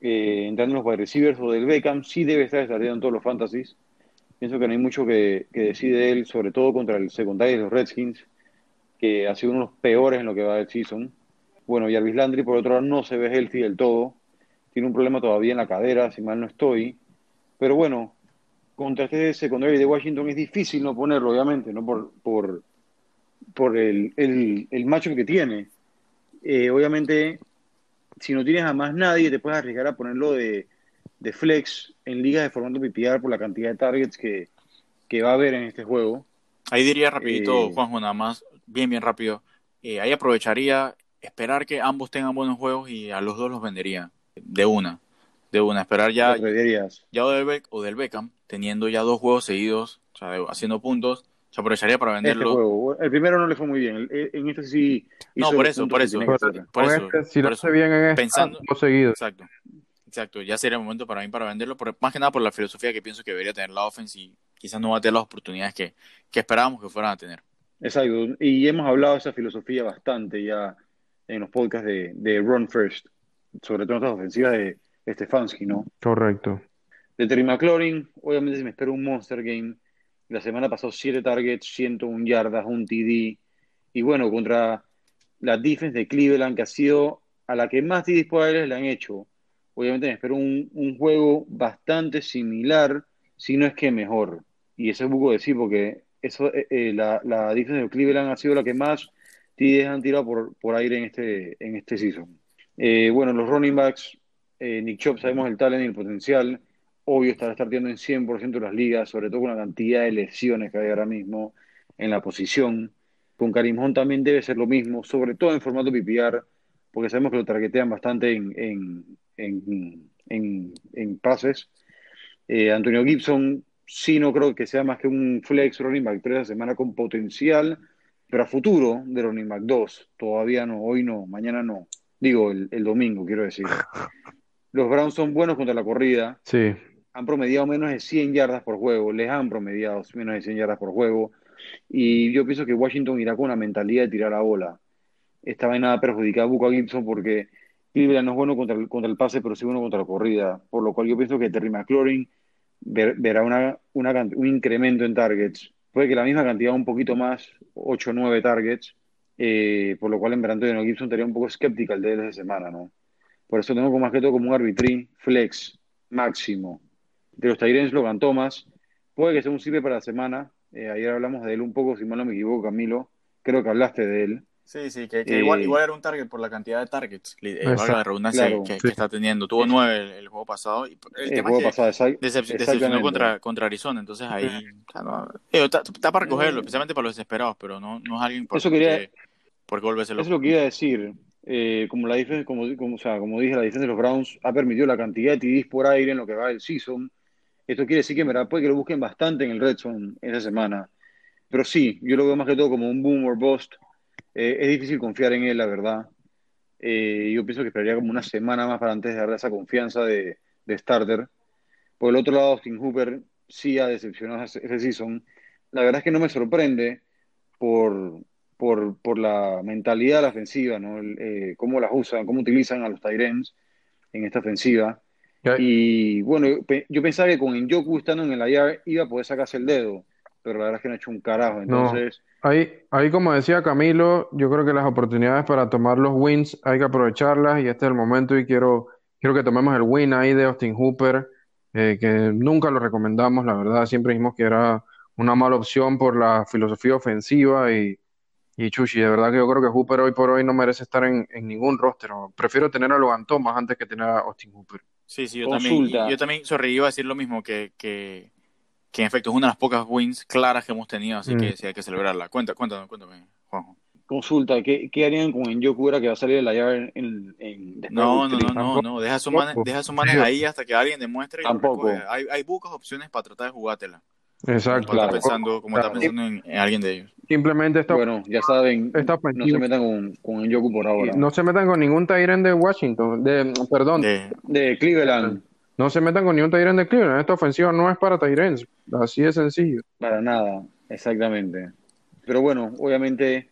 Speaker 2: Eh, entrando en los wide receivers o del Beckham, sí debe estar desarrollando en todos los fantasies. Pienso que no hay mucho que, que decide él, sobre todo contra el secundario de los Redskins, que ha sido uno de los peores en lo que va del season. Bueno, Jarvis Landry, por otro lado, no se ve healthy del todo. Tiene un problema todavía en la cadera, si mal no estoy. Pero bueno, contra este secundario de Washington es difícil no ponerlo, obviamente, ¿no? Por, por, por el, el, el macho que tiene. Eh, obviamente, si no tienes a más nadie, te puedes arriesgar a ponerlo de, de flex en ligas de formato PPR por la cantidad de targets que, que va a haber en este juego.
Speaker 3: Ahí diría rapidito,
Speaker 2: Eh,
Speaker 3: Juanjo, nada más, bien, bien rápido. Eh, ahí aprovecharía esperar que ambos tengan buenos juegos y a los dos los vendería de una, de una. Esperar ya, ya o del, Beck- o del Beckham, teniendo ya dos juegos seguidos, o sea, de- haciendo puntos, se aprovecharía para
Speaker 2: Este
Speaker 3: venderlo.
Speaker 2: juego. El primero no le fue muy bien. El- En este sí
Speaker 3: No, por eso, por eso.
Speaker 2: que
Speaker 1: Por,
Speaker 3: eso,
Speaker 1: este, si lo
Speaker 3: por
Speaker 1: hace
Speaker 3: eso.
Speaker 1: bien en esta,
Speaker 3: Pensando-
Speaker 1: dos seguidos.
Speaker 3: Exacto. Exacto, ya sería el momento para mí para venderlo, por- más que nada por la filosofía que pienso que debería tener la offense y quizás no va a tener las oportunidades que, que esperábamos que fueran a tener.
Speaker 2: Exacto. Y hemos hablado de esa filosofía bastante ya en los podcasts de, de Run First, sobre todo en las ofensivas de Stefanski, ¿no?
Speaker 1: Correcto.
Speaker 2: De Terry McLaurin, obviamente se me espera un monster game. La semana pasó 7 targets, 101 yardas, un TD. Y bueno, contra la defense de Cleveland, que ha sido a la que más TDs por aire le han hecho. Obviamente me espero un, un juego bastante similar, si no es que mejor. Y eso es poco decir, porque eso, eh, eh, la, la defense de Cleveland ha sido la que más TDs han tirado por, por aire en este, en este season. Eh, bueno, los running backs, eh, Nick Chubb, sabemos el talent y el potencial. Obvio estará starteando en 100% de las ligas, sobre todo con la cantidad de lesiones que hay ahora mismo en la posición. Con Karim Hunt también debe ser lo mismo, sobre todo en formato PPR, porque sabemos que lo targetean bastante en, en, en, en, en pases. Eh, Antonio Gibson, sí no creo que sea más que un flex running back 3 de semana con potencial, pero a futuro de running back 2. Todavía no, hoy no, mañana no. Digo, el, el domingo, quiero decir. Los Browns son buenos contra la corrida,
Speaker 1: Sí.
Speaker 2: han promediado menos de 100 yardas por juego, les han promediado menos de 100 yardas por juego, y yo pienso que Washington irá con la mentalidad de tirar la bola. Esta vaina perjudica a Buca Gibson porque Cleveland no es bueno contra el, contra el pase, pero sí bueno contra la corrida, por lo cual yo pienso que Terry McLaurin ver- verá una, una un incremento en targets. Puede que la misma cantidad, un poquito más, 8 o 9 targets, eh, por lo cual en verano Antonio Gibson estaría un poco escéptica el de él esa semana, ¿no? Por eso tengo como más que todo como un arbitrín flex máximo. De los Tyrens, Logan Thomas, puede que sea un sirve para la semana. Eh, ayer hablamos de él un poco, si mal no me equivoco, Camilo. Creo que hablaste de él.
Speaker 3: Sí, sí, que, que
Speaker 2: Eh,
Speaker 3: igual, igual era un target por la cantidad de targets, eh,
Speaker 1: Exacto,
Speaker 3: la redundancia
Speaker 2: claro,
Speaker 3: que,
Speaker 1: sí.
Speaker 3: que está teniendo. Tuvo nueve el, el juego pasado. Y el
Speaker 2: El
Speaker 3: tema
Speaker 2: juego
Speaker 3: es que
Speaker 2: pasado,
Speaker 3: decep- decepcionó contra, contra Arizona, entonces ahí no, está, está para recogerlo, especialmente para los desesperados, pero no, no es alguien por
Speaker 2: Eso quería-
Speaker 3: volverse
Speaker 2: Eso es
Speaker 3: loco.
Speaker 2: lo que iba a decir. Eh, como la como, como, o sea, como dije, la defensa de los Browns ha permitido la cantidad de TDs por aire en lo que va del season. Esto quiere decir que en verdad puede que lo busquen bastante en el red zone esa semana. Pero sí, yo lo veo más que todo como un boom or bust. Eh, es difícil confiar en él, la verdad. Eh, yo pienso que esperaría como una semana más para antes de darle esa confianza de, de starter. Por el otro lado, Austin Hooper sí ha decepcionado ese, season. La verdad es que no me sorprende por, por, por la mentalidad de la ofensiva, ¿no? El, eh, cómo las usan, cómo utilizan a los Tyrens en esta ofensiva. Y bueno, yo, pe- yo pensaba que con Njoku estando en el IR iba a poder sacarse el dedo, pero la verdad es que no ha hecho un carajo. Entonces,
Speaker 1: Ahí, ahí, como decía Camilo, yo creo que las oportunidades para tomar los wins hay que aprovecharlas y este es el momento y quiero, quiero que tomemos el win ahí de Austin Hooper, eh, que nunca lo recomendamos, la verdad, siempre dijimos que era una mala opción por la filosofía ofensiva y, y Chuchi, de verdad que yo creo que Hooper hoy por hoy no merece estar en, en ningún roster, prefiero tener a Logan Thomas antes que tener a Austin Hooper.
Speaker 3: Sí, sí, yo
Speaker 2: Consulta.
Speaker 3: también, yo también, sorry, iba a decir lo mismo, que, que, que en efecto es una de las pocas wins claras que hemos tenido, así
Speaker 1: Mm.
Speaker 3: que sí hay que celebrarla. Cuenta, cuéntame, cuéntame, Juanjo.
Speaker 2: Consulta, ¿qué, qué harían con Njoku ahora que va a salir de la llave en, en,
Speaker 3: No, no, no, no, no, deja esos manes, deja esos manes ahí hasta que alguien demuestre y lo
Speaker 2: Tampoco.
Speaker 3: Hay, hay pocas opciones para tratar de jugártela.
Speaker 1: Exacto.
Speaker 3: Como está pensando, como está pensando en, en alguien de ellos.
Speaker 1: Simplemente esta,
Speaker 2: Bueno, ya saben,
Speaker 1: esta
Speaker 2: no se metan con, con Njoku por ahora.
Speaker 1: no se metan con ningún Tyrant de Washington, de, perdón,
Speaker 3: De,
Speaker 2: De Cleveland,
Speaker 1: no se metan con ningún Tyrant de Cleveland. Esta ofensiva no es para Tyrants, así de sencillo.
Speaker 2: para nada, exactamente. Pero bueno, obviamente,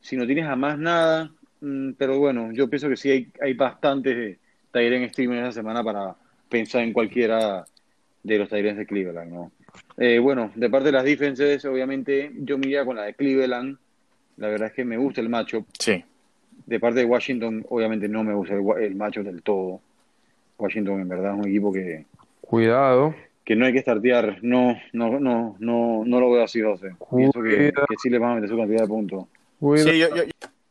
Speaker 2: si no tienes a más nada, mm, pero bueno, yo pienso que sí hay, hay bastantes Tyrant streamers esta semana para pensar en cualquiera de los Tyrants de Cleveland, ¿no? Eh, bueno, de parte de las defenses, obviamente, yo me iría con la de Cleveland. La verdad es que me gusta el matchup.
Speaker 3: sí,
Speaker 2: De parte de Washington, obviamente no me gusta el, el matchup del todo. Washington, en verdad, es un equipo que,
Speaker 1: Cuidado.
Speaker 2: que no hay que startear. No, no, no, no, no lo veo así, José. Pienso que, que sí le van a meter su cantidad de puntos.
Speaker 1: Cuidado.
Speaker 3: Sí, yo, yo,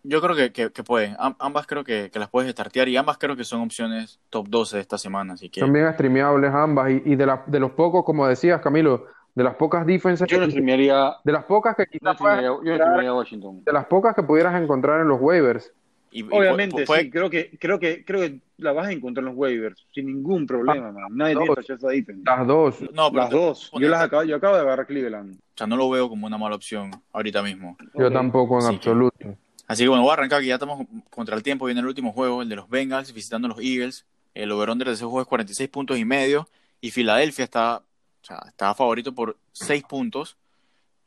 Speaker 3: yo creo que, que, que pueden. Ambas creo que, que las puedes startear y ambas creo que son opciones top 12 de esta semana. Así que
Speaker 1: Son bien streameables ambas. Y, y de, la- de los pocos, como decías, Camilo, de las pocas defenses,
Speaker 2: Yo no
Speaker 1: que-
Speaker 2: streamearía,
Speaker 1: de las pocas que
Speaker 2: no
Speaker 1: quizás
Speaker 2: streamearía- yo no streamearía Washington.
Speaker 1: de las pocas que pudieras encontrar en los waivers.
Speaker 3: Y-
Speaker 2: Obviamente,
Speaker 3: puede-
Speaker 2: sí, creo que, creo que, creo que la vas a encontrar en los waivers, sin ningún problema, man. Nadie tiene defense.
Speaker 1: Las dos.
Speaker 3: No, pero
Speaker 2: Las
Speaker 3: te-
Speaker 2: dos. Yo las acabo, yo acabo de agarrar Cleveland.
Speaker 3: o sea, no lo veo como una mala opción ahorita mismo.
Speaker 1: Yo tampoco en
Speaker 3: Así que-
Speaker 1: absoluto.
Speaker 3: Así que bueno, voy a arrancar que ya estamos contra el tiempo. Viene el último juego, el de los Bengals visitando a los Eagles. El over-under de ese juego es 46 puntos y medio. Y Filadelfia está, o sea, está favorito por 6 puntos.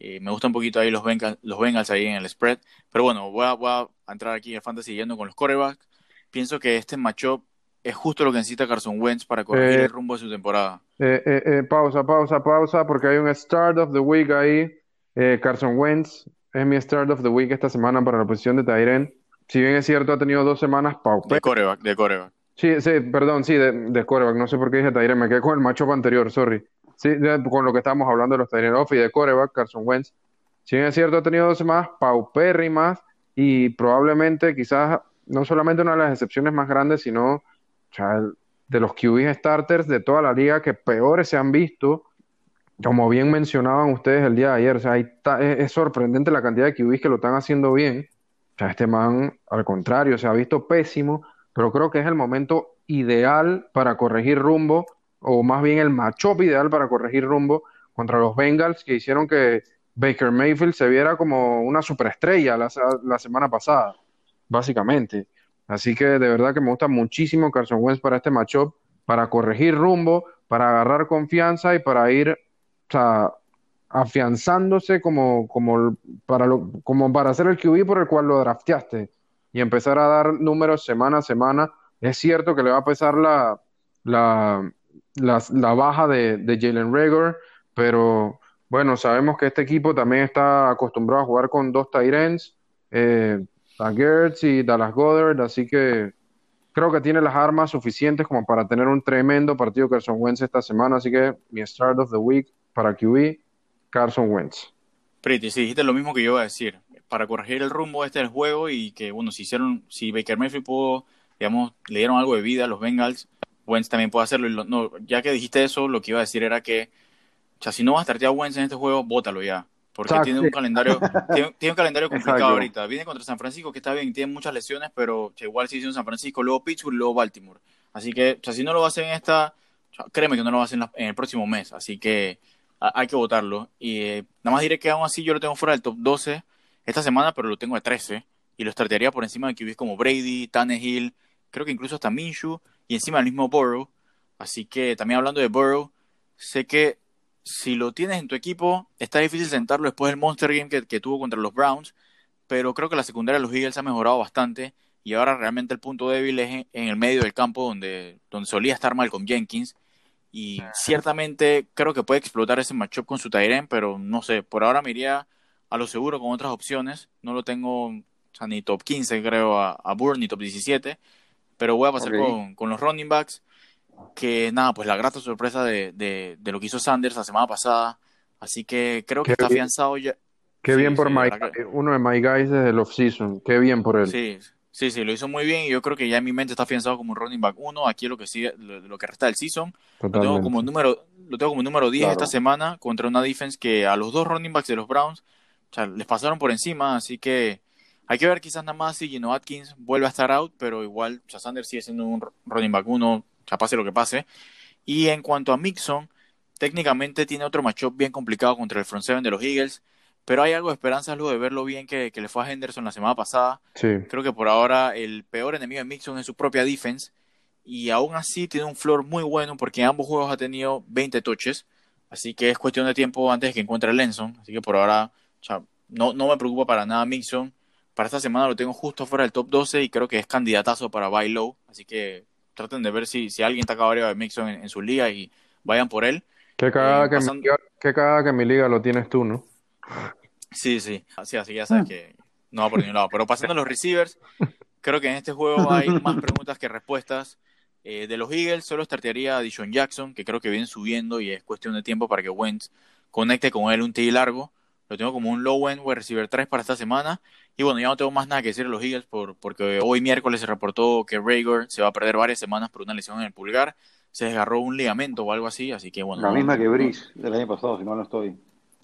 Speaker 3: Eh, me gustan un poquito ahí los Bengals, los Bengals ahí en el spread. Pero bueno, voy a, voy a entrar aquí al fantasy yendo con los quarterbacks. Pienso que este matchup es justo lo que necesita Carson Wentz para corregir
Speaker 1: Eh,
Speaker 3: el rumbo de su temporada.
Speaker 1: Eh, eh, pausa, pausa, pausa, porque hay un Start of the Week ahí. Eh, Carson Wentz es mi Start of the Week esta semana para la posición de Tyren. Si bien es cierto, ha tenido dos semanas
Speaker 3: De
Speaker 1: pauperas.
Speaker 3: quarterback, de quarterback.
Speaker 1: Sí, sí, perdón, sí, de, de quarterback. No sé por qué dije Tyren, me quedé con el matchup anterior, sorry. Sí, con lo que estábamos hablando de los Tyren off y de quarterback, Carson Wentz. Si bien es cierto, ha tenido dos semanas paupérrimas y probablemente quizás no solamente una de las excepciones más grandes, sino de los QB starters de toda la liga que peores se han visto, como bien mencionaban ustedes el día de ayer, o sea, es, sorprendente la cantidad de QBs que lo están haciendo bien. Este man, al contrario, se ha visto pésimo, pero creo que es el momento ideal para corregir rumbo, o más bien el matchup ideal para corregir rumbo contra los Bengals, que hicieron que Baker Mayfield se viera como una superestrella la, semana pasada, básicamente. Así que de verdad que me gusta muchísimo Carson Wentz para este matchup, para corregir rumbo, para agarrar confianza y para ir, afianzándose como, como, para como para ser el QB por el cual lo drafteaste y empezar a dar números semana a semana. Es cierto que le va a pesar la, la, baja de, de Jalen Reagor, pero bueno, sabemos que este equipo también está acostumbrado a jugar con dos tight eh, Gertz y Dallas Goddard, así que creo que tiene las armas suficientes como para tener un tremendo partido Carson Wentz esta semana, así que mi start of the week para QB, Carson Wentz.
Speaker 3: Pretty, sí, dijiste lo mismo que yo iba a decir. Para corregir el rumbo este del juego y que, bueno, si hicieron, si Baker Mayfield pudo, digamos, le dieron algo de vida a los Bengals, Wentz también puede hacerlo. Y lo- no, ya que dijiste eso, lo que iba a decir era que, o sea, si no vas a startear a Wentz en este juego, bótalo ya. Porque
Speaker 1: Exacto.
Speaker 3: tiene un calendario, tiene, tiene un calendario complicado
Speaker 2: Exacto.
Speaker 3: ahorita. Viene contra San Francisco, que está bien, tiene muchas lesiones, pero sea, igual sigue siendo San Francisco, luego Pittsburgh luego Baltimore. Así que, o sea, si no lo va a hacer en esta, o sea, créeme que no lo va a hacer en, la- en el próximo mes. Así que a- hay que votarlo. Y eh, nada más diré que aún así yo lo tengo fuera del top 12 esta semana, pero lo tengo de 13. Y lo startearía por encima de QBs como Brady, Tannehill, creo que incluso hasta Minshew y encima del mismo Burrow. Así que también hablando de Burrow, sé que si lo tienes en tu equipo, está difícil sentarlo después del Monster Game que, que tuvo contra los Browns, pero creo que la secundaria de los Eagles ha mejorado bastante y ahora realmente el punto débil es en, el medio del campo donde, donde solía estar Malcolm Jenkins. Y ciertamente creo que puede explotar ese matchup con su Tyren, pero no sé, por ahora me iría a lo seguro con otras opciones, no lo tengo ni top 15 creo a, a ni top 17, pero voy a pasar
Speaker 2: Ok.
Speaker 3: con, con los running backs que nada, pues la grata sorpresa de, de, de lo que hizo Sanders la semana pasada. Así que creo que
Speaker 1: Qué
Speaker 3: está
Speaker 1: bien.
Speaker 3: afianzado ya.
Speaker 1: Qué
Speaker 3: Sí,
Speaker 1: bien por
Speaker 3: sí,
Speaker 1: My
Speaker 3: que-
Speaker 1: uno de My Guys desde el off-season. Qué bien por él.
Speaker 3: Sí, sí, sí, lo hizo muy bien y yo creo que ya en mi mente está afianzado como un running back 1. Aquí lo que sigue, lo, lo que resta del season, lo tengo
Speaker 1: Totalmente.
Speaker 3: como número, lo tengo como número 10 esta semana contra una defense que a los dos running backs de los Browns les pasaron por encima, así que hay que ver quizás nada más si Gino Atkins vuelve a estar out, pero igual Sanders sigue siendo un running back uno, ya pase lo que pase. Y en cuanto a Mixon, técnicamente tiene otro matchup bien complicado contra el front seven de los Eagles, pero hay algo de esperanza luego de verlo bien que, le fue a Henderson la semana pasada. Creo que por ahora el peor enemigo de Mixon es su propia defense y aún así tiene un floor muy bueno porque en ambos juegos ha tenido 20 touches, así que es cuestión de tiempo antes de que encuentre a Lenson, así que por ahora no, no me preocupa para nada Mixon. Para esta semana lo tengo justo fuera del top 12 y creo que es candidatazo para buy low, así que traten de ver si, si alguien está acabado de Mixon en, su liga y vayan por él.
Speaker 1: Qué cagada, que, mi liga, que mi liga lo tienes tú, ¿no?
Speaker 3: Sí, sí, así, así ya sabes que no va por ningún lado. Pero pasando a los receivers, creo que en este juego hay más preguntas que respuestas. Eh, de los Eagles solo startearía a Dishon Jackson, que creo que viene subiendo y es cuestión de tiempo para que Wentz conecte con él un TI largo. Lo tengo como un low end wide receiver 3 para esta semana. Y bueno, ya no tengo más nada que decir de los Eagles por, porque hoy miércoles se reportó que Rager se va a perder varias semanas por una lesión en el pulgar. Se desgarró un ligamento o algo así, así que bueno.
Speaker 2: La misma que Brice del año pasado, si no, no estoy.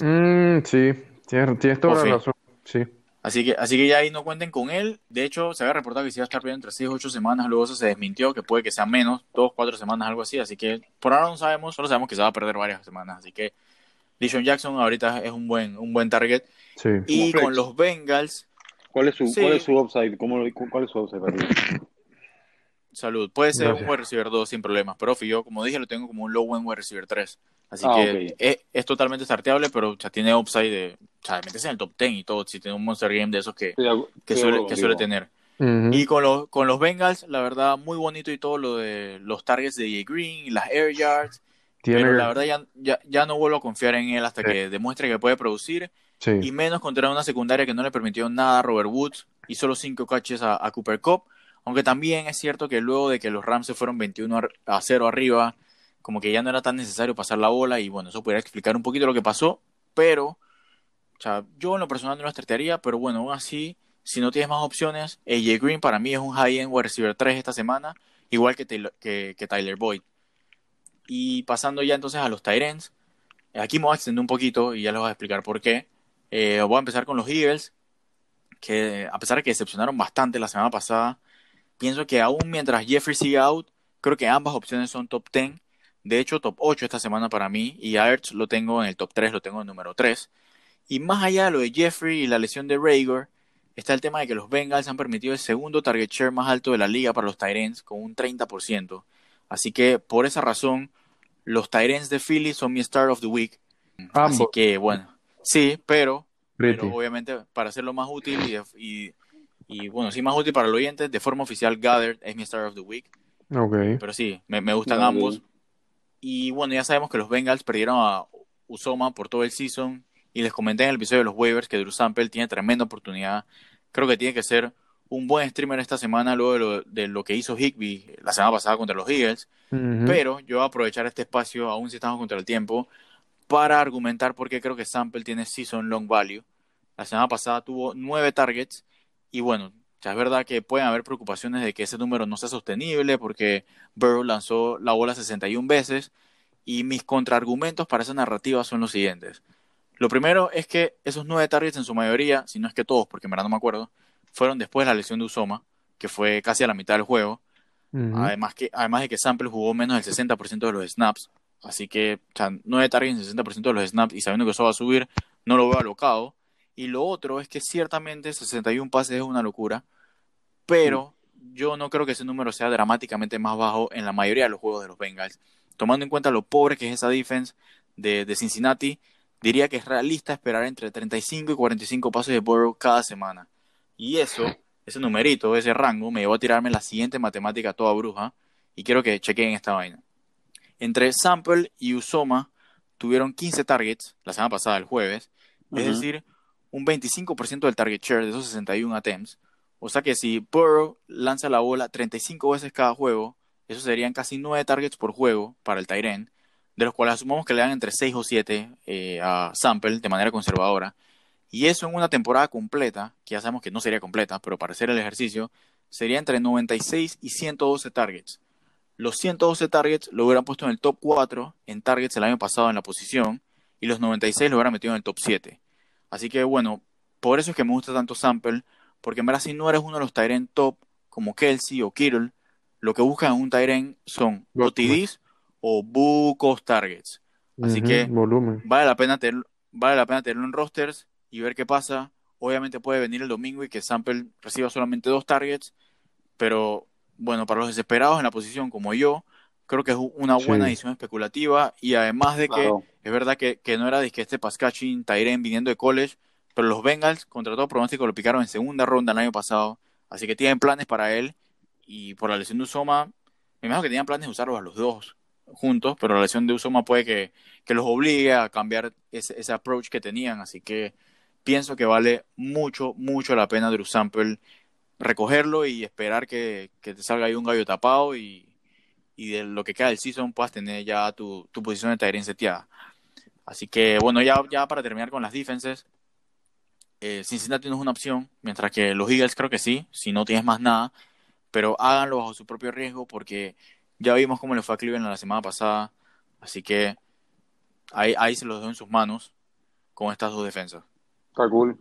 Speaker 1: Mm, sí, tienes, tienes toda la razón. Sí.
Speaker 3: Así que, así que ya ahí no cuenten con él. De hecho, se había reportado que se iba a estar perdiendo entre 6 y 8 semanas. Luego eso se desmintió, que puede que sea menos, 2, 4 semanas, algo así. Así que por ahora no sabemos, solo sabemos que se va a perder varias semanas. Así que Dishon Jackson ahorita es un buen, un buen target.
Speaker 1: Sí.
Speaker 3: Y con los Bengals.
Speaker 2: ¿Cuál es su, ¿cuál es su upside? ¿Cómo, ¿Cuál es su upside para
Speaker 3: Salud. Puede ser un wide receiver 2 sin problemas. Pero yo, como dije, lo tengo como un low end wide receiver 3. Así ah, que es, totalmente starteable, pero ya tiene upside de. O sea, meterse en el top 10 y todo. Si tiene un monster game de esos que, que, suele, que suele tener. Y con los, con los Bengals, la verdad, muy bonito y todo lo de los targets de Jay Green, las air yards. Pero la verdad ya, ya, ya, no vuelvo a confiar en él hasta que demuestre que puede producir. Y menos contra una secundaria que no le permitió nada a Robert Woods y solo 5 catches a, a, Cooper Cup. Aunque también es cierto que luego de que los Rams se fueron 21 a 0 arriba, como que ya no era tan necesario pasar la bola y bueno, eso podría explicar un poquito lo que pasó, pero o sea, yo en lo personal no lo trataría, pero bueno, aún así, si no tienes más opciones, AJ Green para mí es un high-end wide receiver 3 esta semana, igual que, que, Tyler Boyd. Y pasando ya entonces a los Tyrants, aquí me voy a extender un poquito y ya les voy a explicar por qué. Eh, voy a empezar con los Eagles, que a pesar de que decepcionaron bastante la semana pasada, pienso que aún mientras Jeffrey sigue out, creo que ambas opciones son top 10. De hecho, top 8 esta semana para mí, y a lo tengo en el top 3, lo tengo en el número 3. Y más allá de lo de Jeffrey y la lesión de Rager, está el tema de que los Bengals han permitido el segundo target share más alto de la liga para los Tyrants con un 30%. Así que por esa razón, los Tyrants de Philly son mi Star of the Week. Así que bueno, sí, pero, obviamente para hacerlo más útil y, y, bueno, sí más útil para el oyente, de forma oficial Gather es mi Star of the Week.
Speaker 1: Okay.
Speaker 3: Pero sí, me, gustan ambos. Y bueno, ya sabemos que los Bengals perdieron a Usoma por todo el season. Y les comenté en el episodio de los waivers que Drew Sample tiene tremenda oportunidad. Creo que tiene que ser un buen streamer esta semana luego de lo, de lo que hizo Higby la semana pasada contra los Eagles. Pero yo voy a aprovechar este espacio, aún si estamos contra el tiempo, para argumentar por qué creo que Sample tiene season long value. La semana pasada tuvo nueve targets y bueno, ya es verdad que pueden haber preocupaciones de que ese número no sea sostenible porque Burrow lanzó la bola 61 veces y mis contraargumentos para esa narrativa son los siguientes. Lo primero es que esos nueve targets en su mayoría, si no es que todos, porque en verdad no me acuerdo, fueron después de la lesión de Usoma, que fue casi a la mitad del juego. además, que, además de que Sample jugó menos del 60% de los snaps. Así que, o sea, 9 targets en 60% de los snaps y sabiendo que eso va a subir, no lo veo alocado. Y lo otro es que ciertamente 61 pases es una locura, pero yo no creo que ese número sea dramáticamente más bajo en la mayoría de los juegos de los Bengals. Tomando en cuenta lo pobre que es esa defense de, Cincinnati, diría que es realista esperar entre 35 y 45 pases de Burrow cada semana. Y eso, ese numerito, ese rango, me llevó a tirarme la siguiente matemática toda bruja, y quiero que chequeen esta vaina. Entre Sample y Usoma tuvieron 15 targets la semana pasada, el jueves, es decir, un 25% del target share de esos 61 attempts. O sea que si Burrow lanza la bola 35 veces cada juego, eso serían casi 9 targets por juego para el Tyren, de los cuales asumamos que le dan entre 6 o 7 eh, a Sample de manera conservadora. Y eso en una temporada completa, que ya sabemos que no sería completa, pero para hacer el ejercicio, sería entre 96 y 112 targets. los 112 targets lo hubieran puesto en el top 4 en targets el año pasado en la posición y los 96 lo hubieran metido en el top 7. Así que bueno, por eso es que me gusta tanto Sample, porque en verdad si no eres uno de los Tyrant top como Kelsey o Kittle, lo que buscan en un Tyrant son o TDs o bucos targets. Así que vale la pena tener, vale la pena tenerlo en rosters y ver qué pasa. Obviamente puede venir el domingo y que Sample reciba solamente dos targets, pero bueno, para los desesperados en la posición como yo, creo que es una buena edición especulativa y además de que es verdad que, no era de que este Pascachin Tyren viniendo de college, pero los Bengals contra todo pronóstico lo picaron en segunda ronda el año pasado, así que tienen planes para él y por la lesión de Usoma, me imagino que tenían planes de usarlos a los dos juntos, pero la lesión de Usoma puede que, los obligue a cambiar ese, ese approach que tenían, así que pienso que vale mucho, mucho la pena Drew Sample recogerlo y esperar que, te salga ahí un gallo tapado y, de lo que queda del season puedas tener ya tu, posición de Tyrion seteada. Así que bueno, ya, ya para terminar con las defenses, eh, Cincinnati no es una opción, mientras que los Eagles creo que sí, si no tienes más nada, pero háganlo bajo su propio riesgo porque ya vimos cómo le fue a Cleveland la semana pasada, así que ahí, ahí se los dejo en sus manos con estas dos defensas.
Speaker 2: Está cool.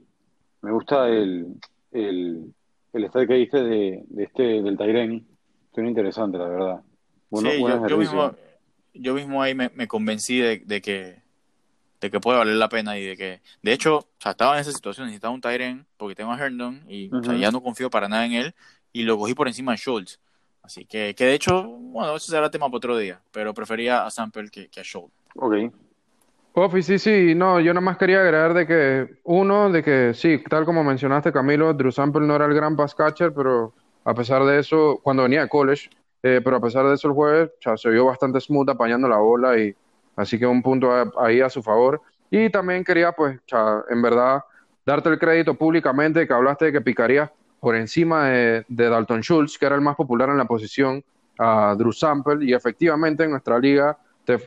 Speaker 2: Me gusta el, el, el que diste de, de este del Tairen. Suena interesante, la verdad.
Speaker 3: sí, yo, mismo, yo mismo ahí me, convencí de, que de que puede valer la pena y de que, de hecho, o sea, estaba en esa situación, necesitaba un Tyren porque tengo a Herndon y ya no confío para nada en él y lo cogí por encima de Schultz. Así que, que de hecho, bueno, eso será tema para otro día, pero prefería a Sample que, que a Schultz.
Speaker 2: Ok,
Speaker 1: Ofi, sí, sí, no, yo nada más quería agregar de que, uno, de que sí, tal como mencionaste, Camilo, Drew Sample no era el gran pass catcher, pero a pesar de eso, cuando venía de college, eh, pero a pesar de eso el jueves, se vio bastante smooth apañando la bola y así que un punto ahí a su favor. Y también quería, pues, en verdad, darte el crédito públicamente que hablaste de que picarías por encima de, de Dalton Schultz, que era el más popular en la posición, a Drew Sample, y efectivamente en nuestra liga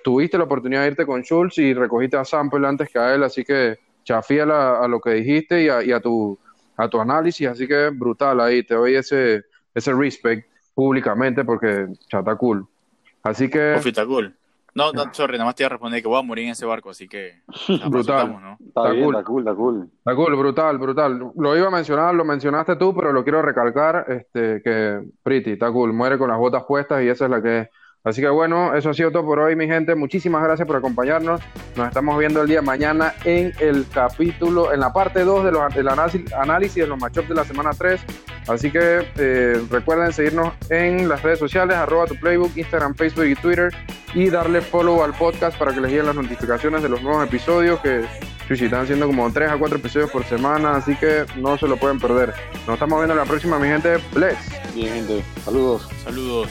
Speaker 1: tuviste la oportunidad de irte con Schultz y recogiste a Sample antes que a él, así que chafía a, lo que dijiste y a, tu, a tu análisis, así que brutal ahí, te doy ese, ese respect públicamente porque ya está cool. Así que...
Speaker 3: está cool. No, no, sorry, nada más te iba a responder que voy a morir en ese barco, así que...
Speaker 1: brutal.
Speaker 2: Está, cool. está cool, está cool.
Speaker 1: Está cool, brutal, brutal. Lo iba a mencionar, lo mencionaste tú, pero lo quiero recalcar, este, que Pretty, está cool, muere con las botas puestas y esa es la que Así que bueno, eso ha sido todo por hoy, mi gente. Muchísimas gracias por acompañarnos. Nos estamos viendo el día de mañana en el capítulo, en la parte 2 de los, del análisis de los matchups de la semana 3. Así que eh, recuerden seguirnos en las redes sociales, arroba tu playbook, Instagram, Facebook y Twitter. Y darle follow al podcast para que les lleguen las notificaciones de los nuevos episodios que están haciendo como 3 a 4 episodios por semana. Así que no se lo pueden perder. Nos estamos viendo la próxima, mi gente. Bless.
Speaker 2: Bien, gente. Saludos.
Speaker 3: Saludos.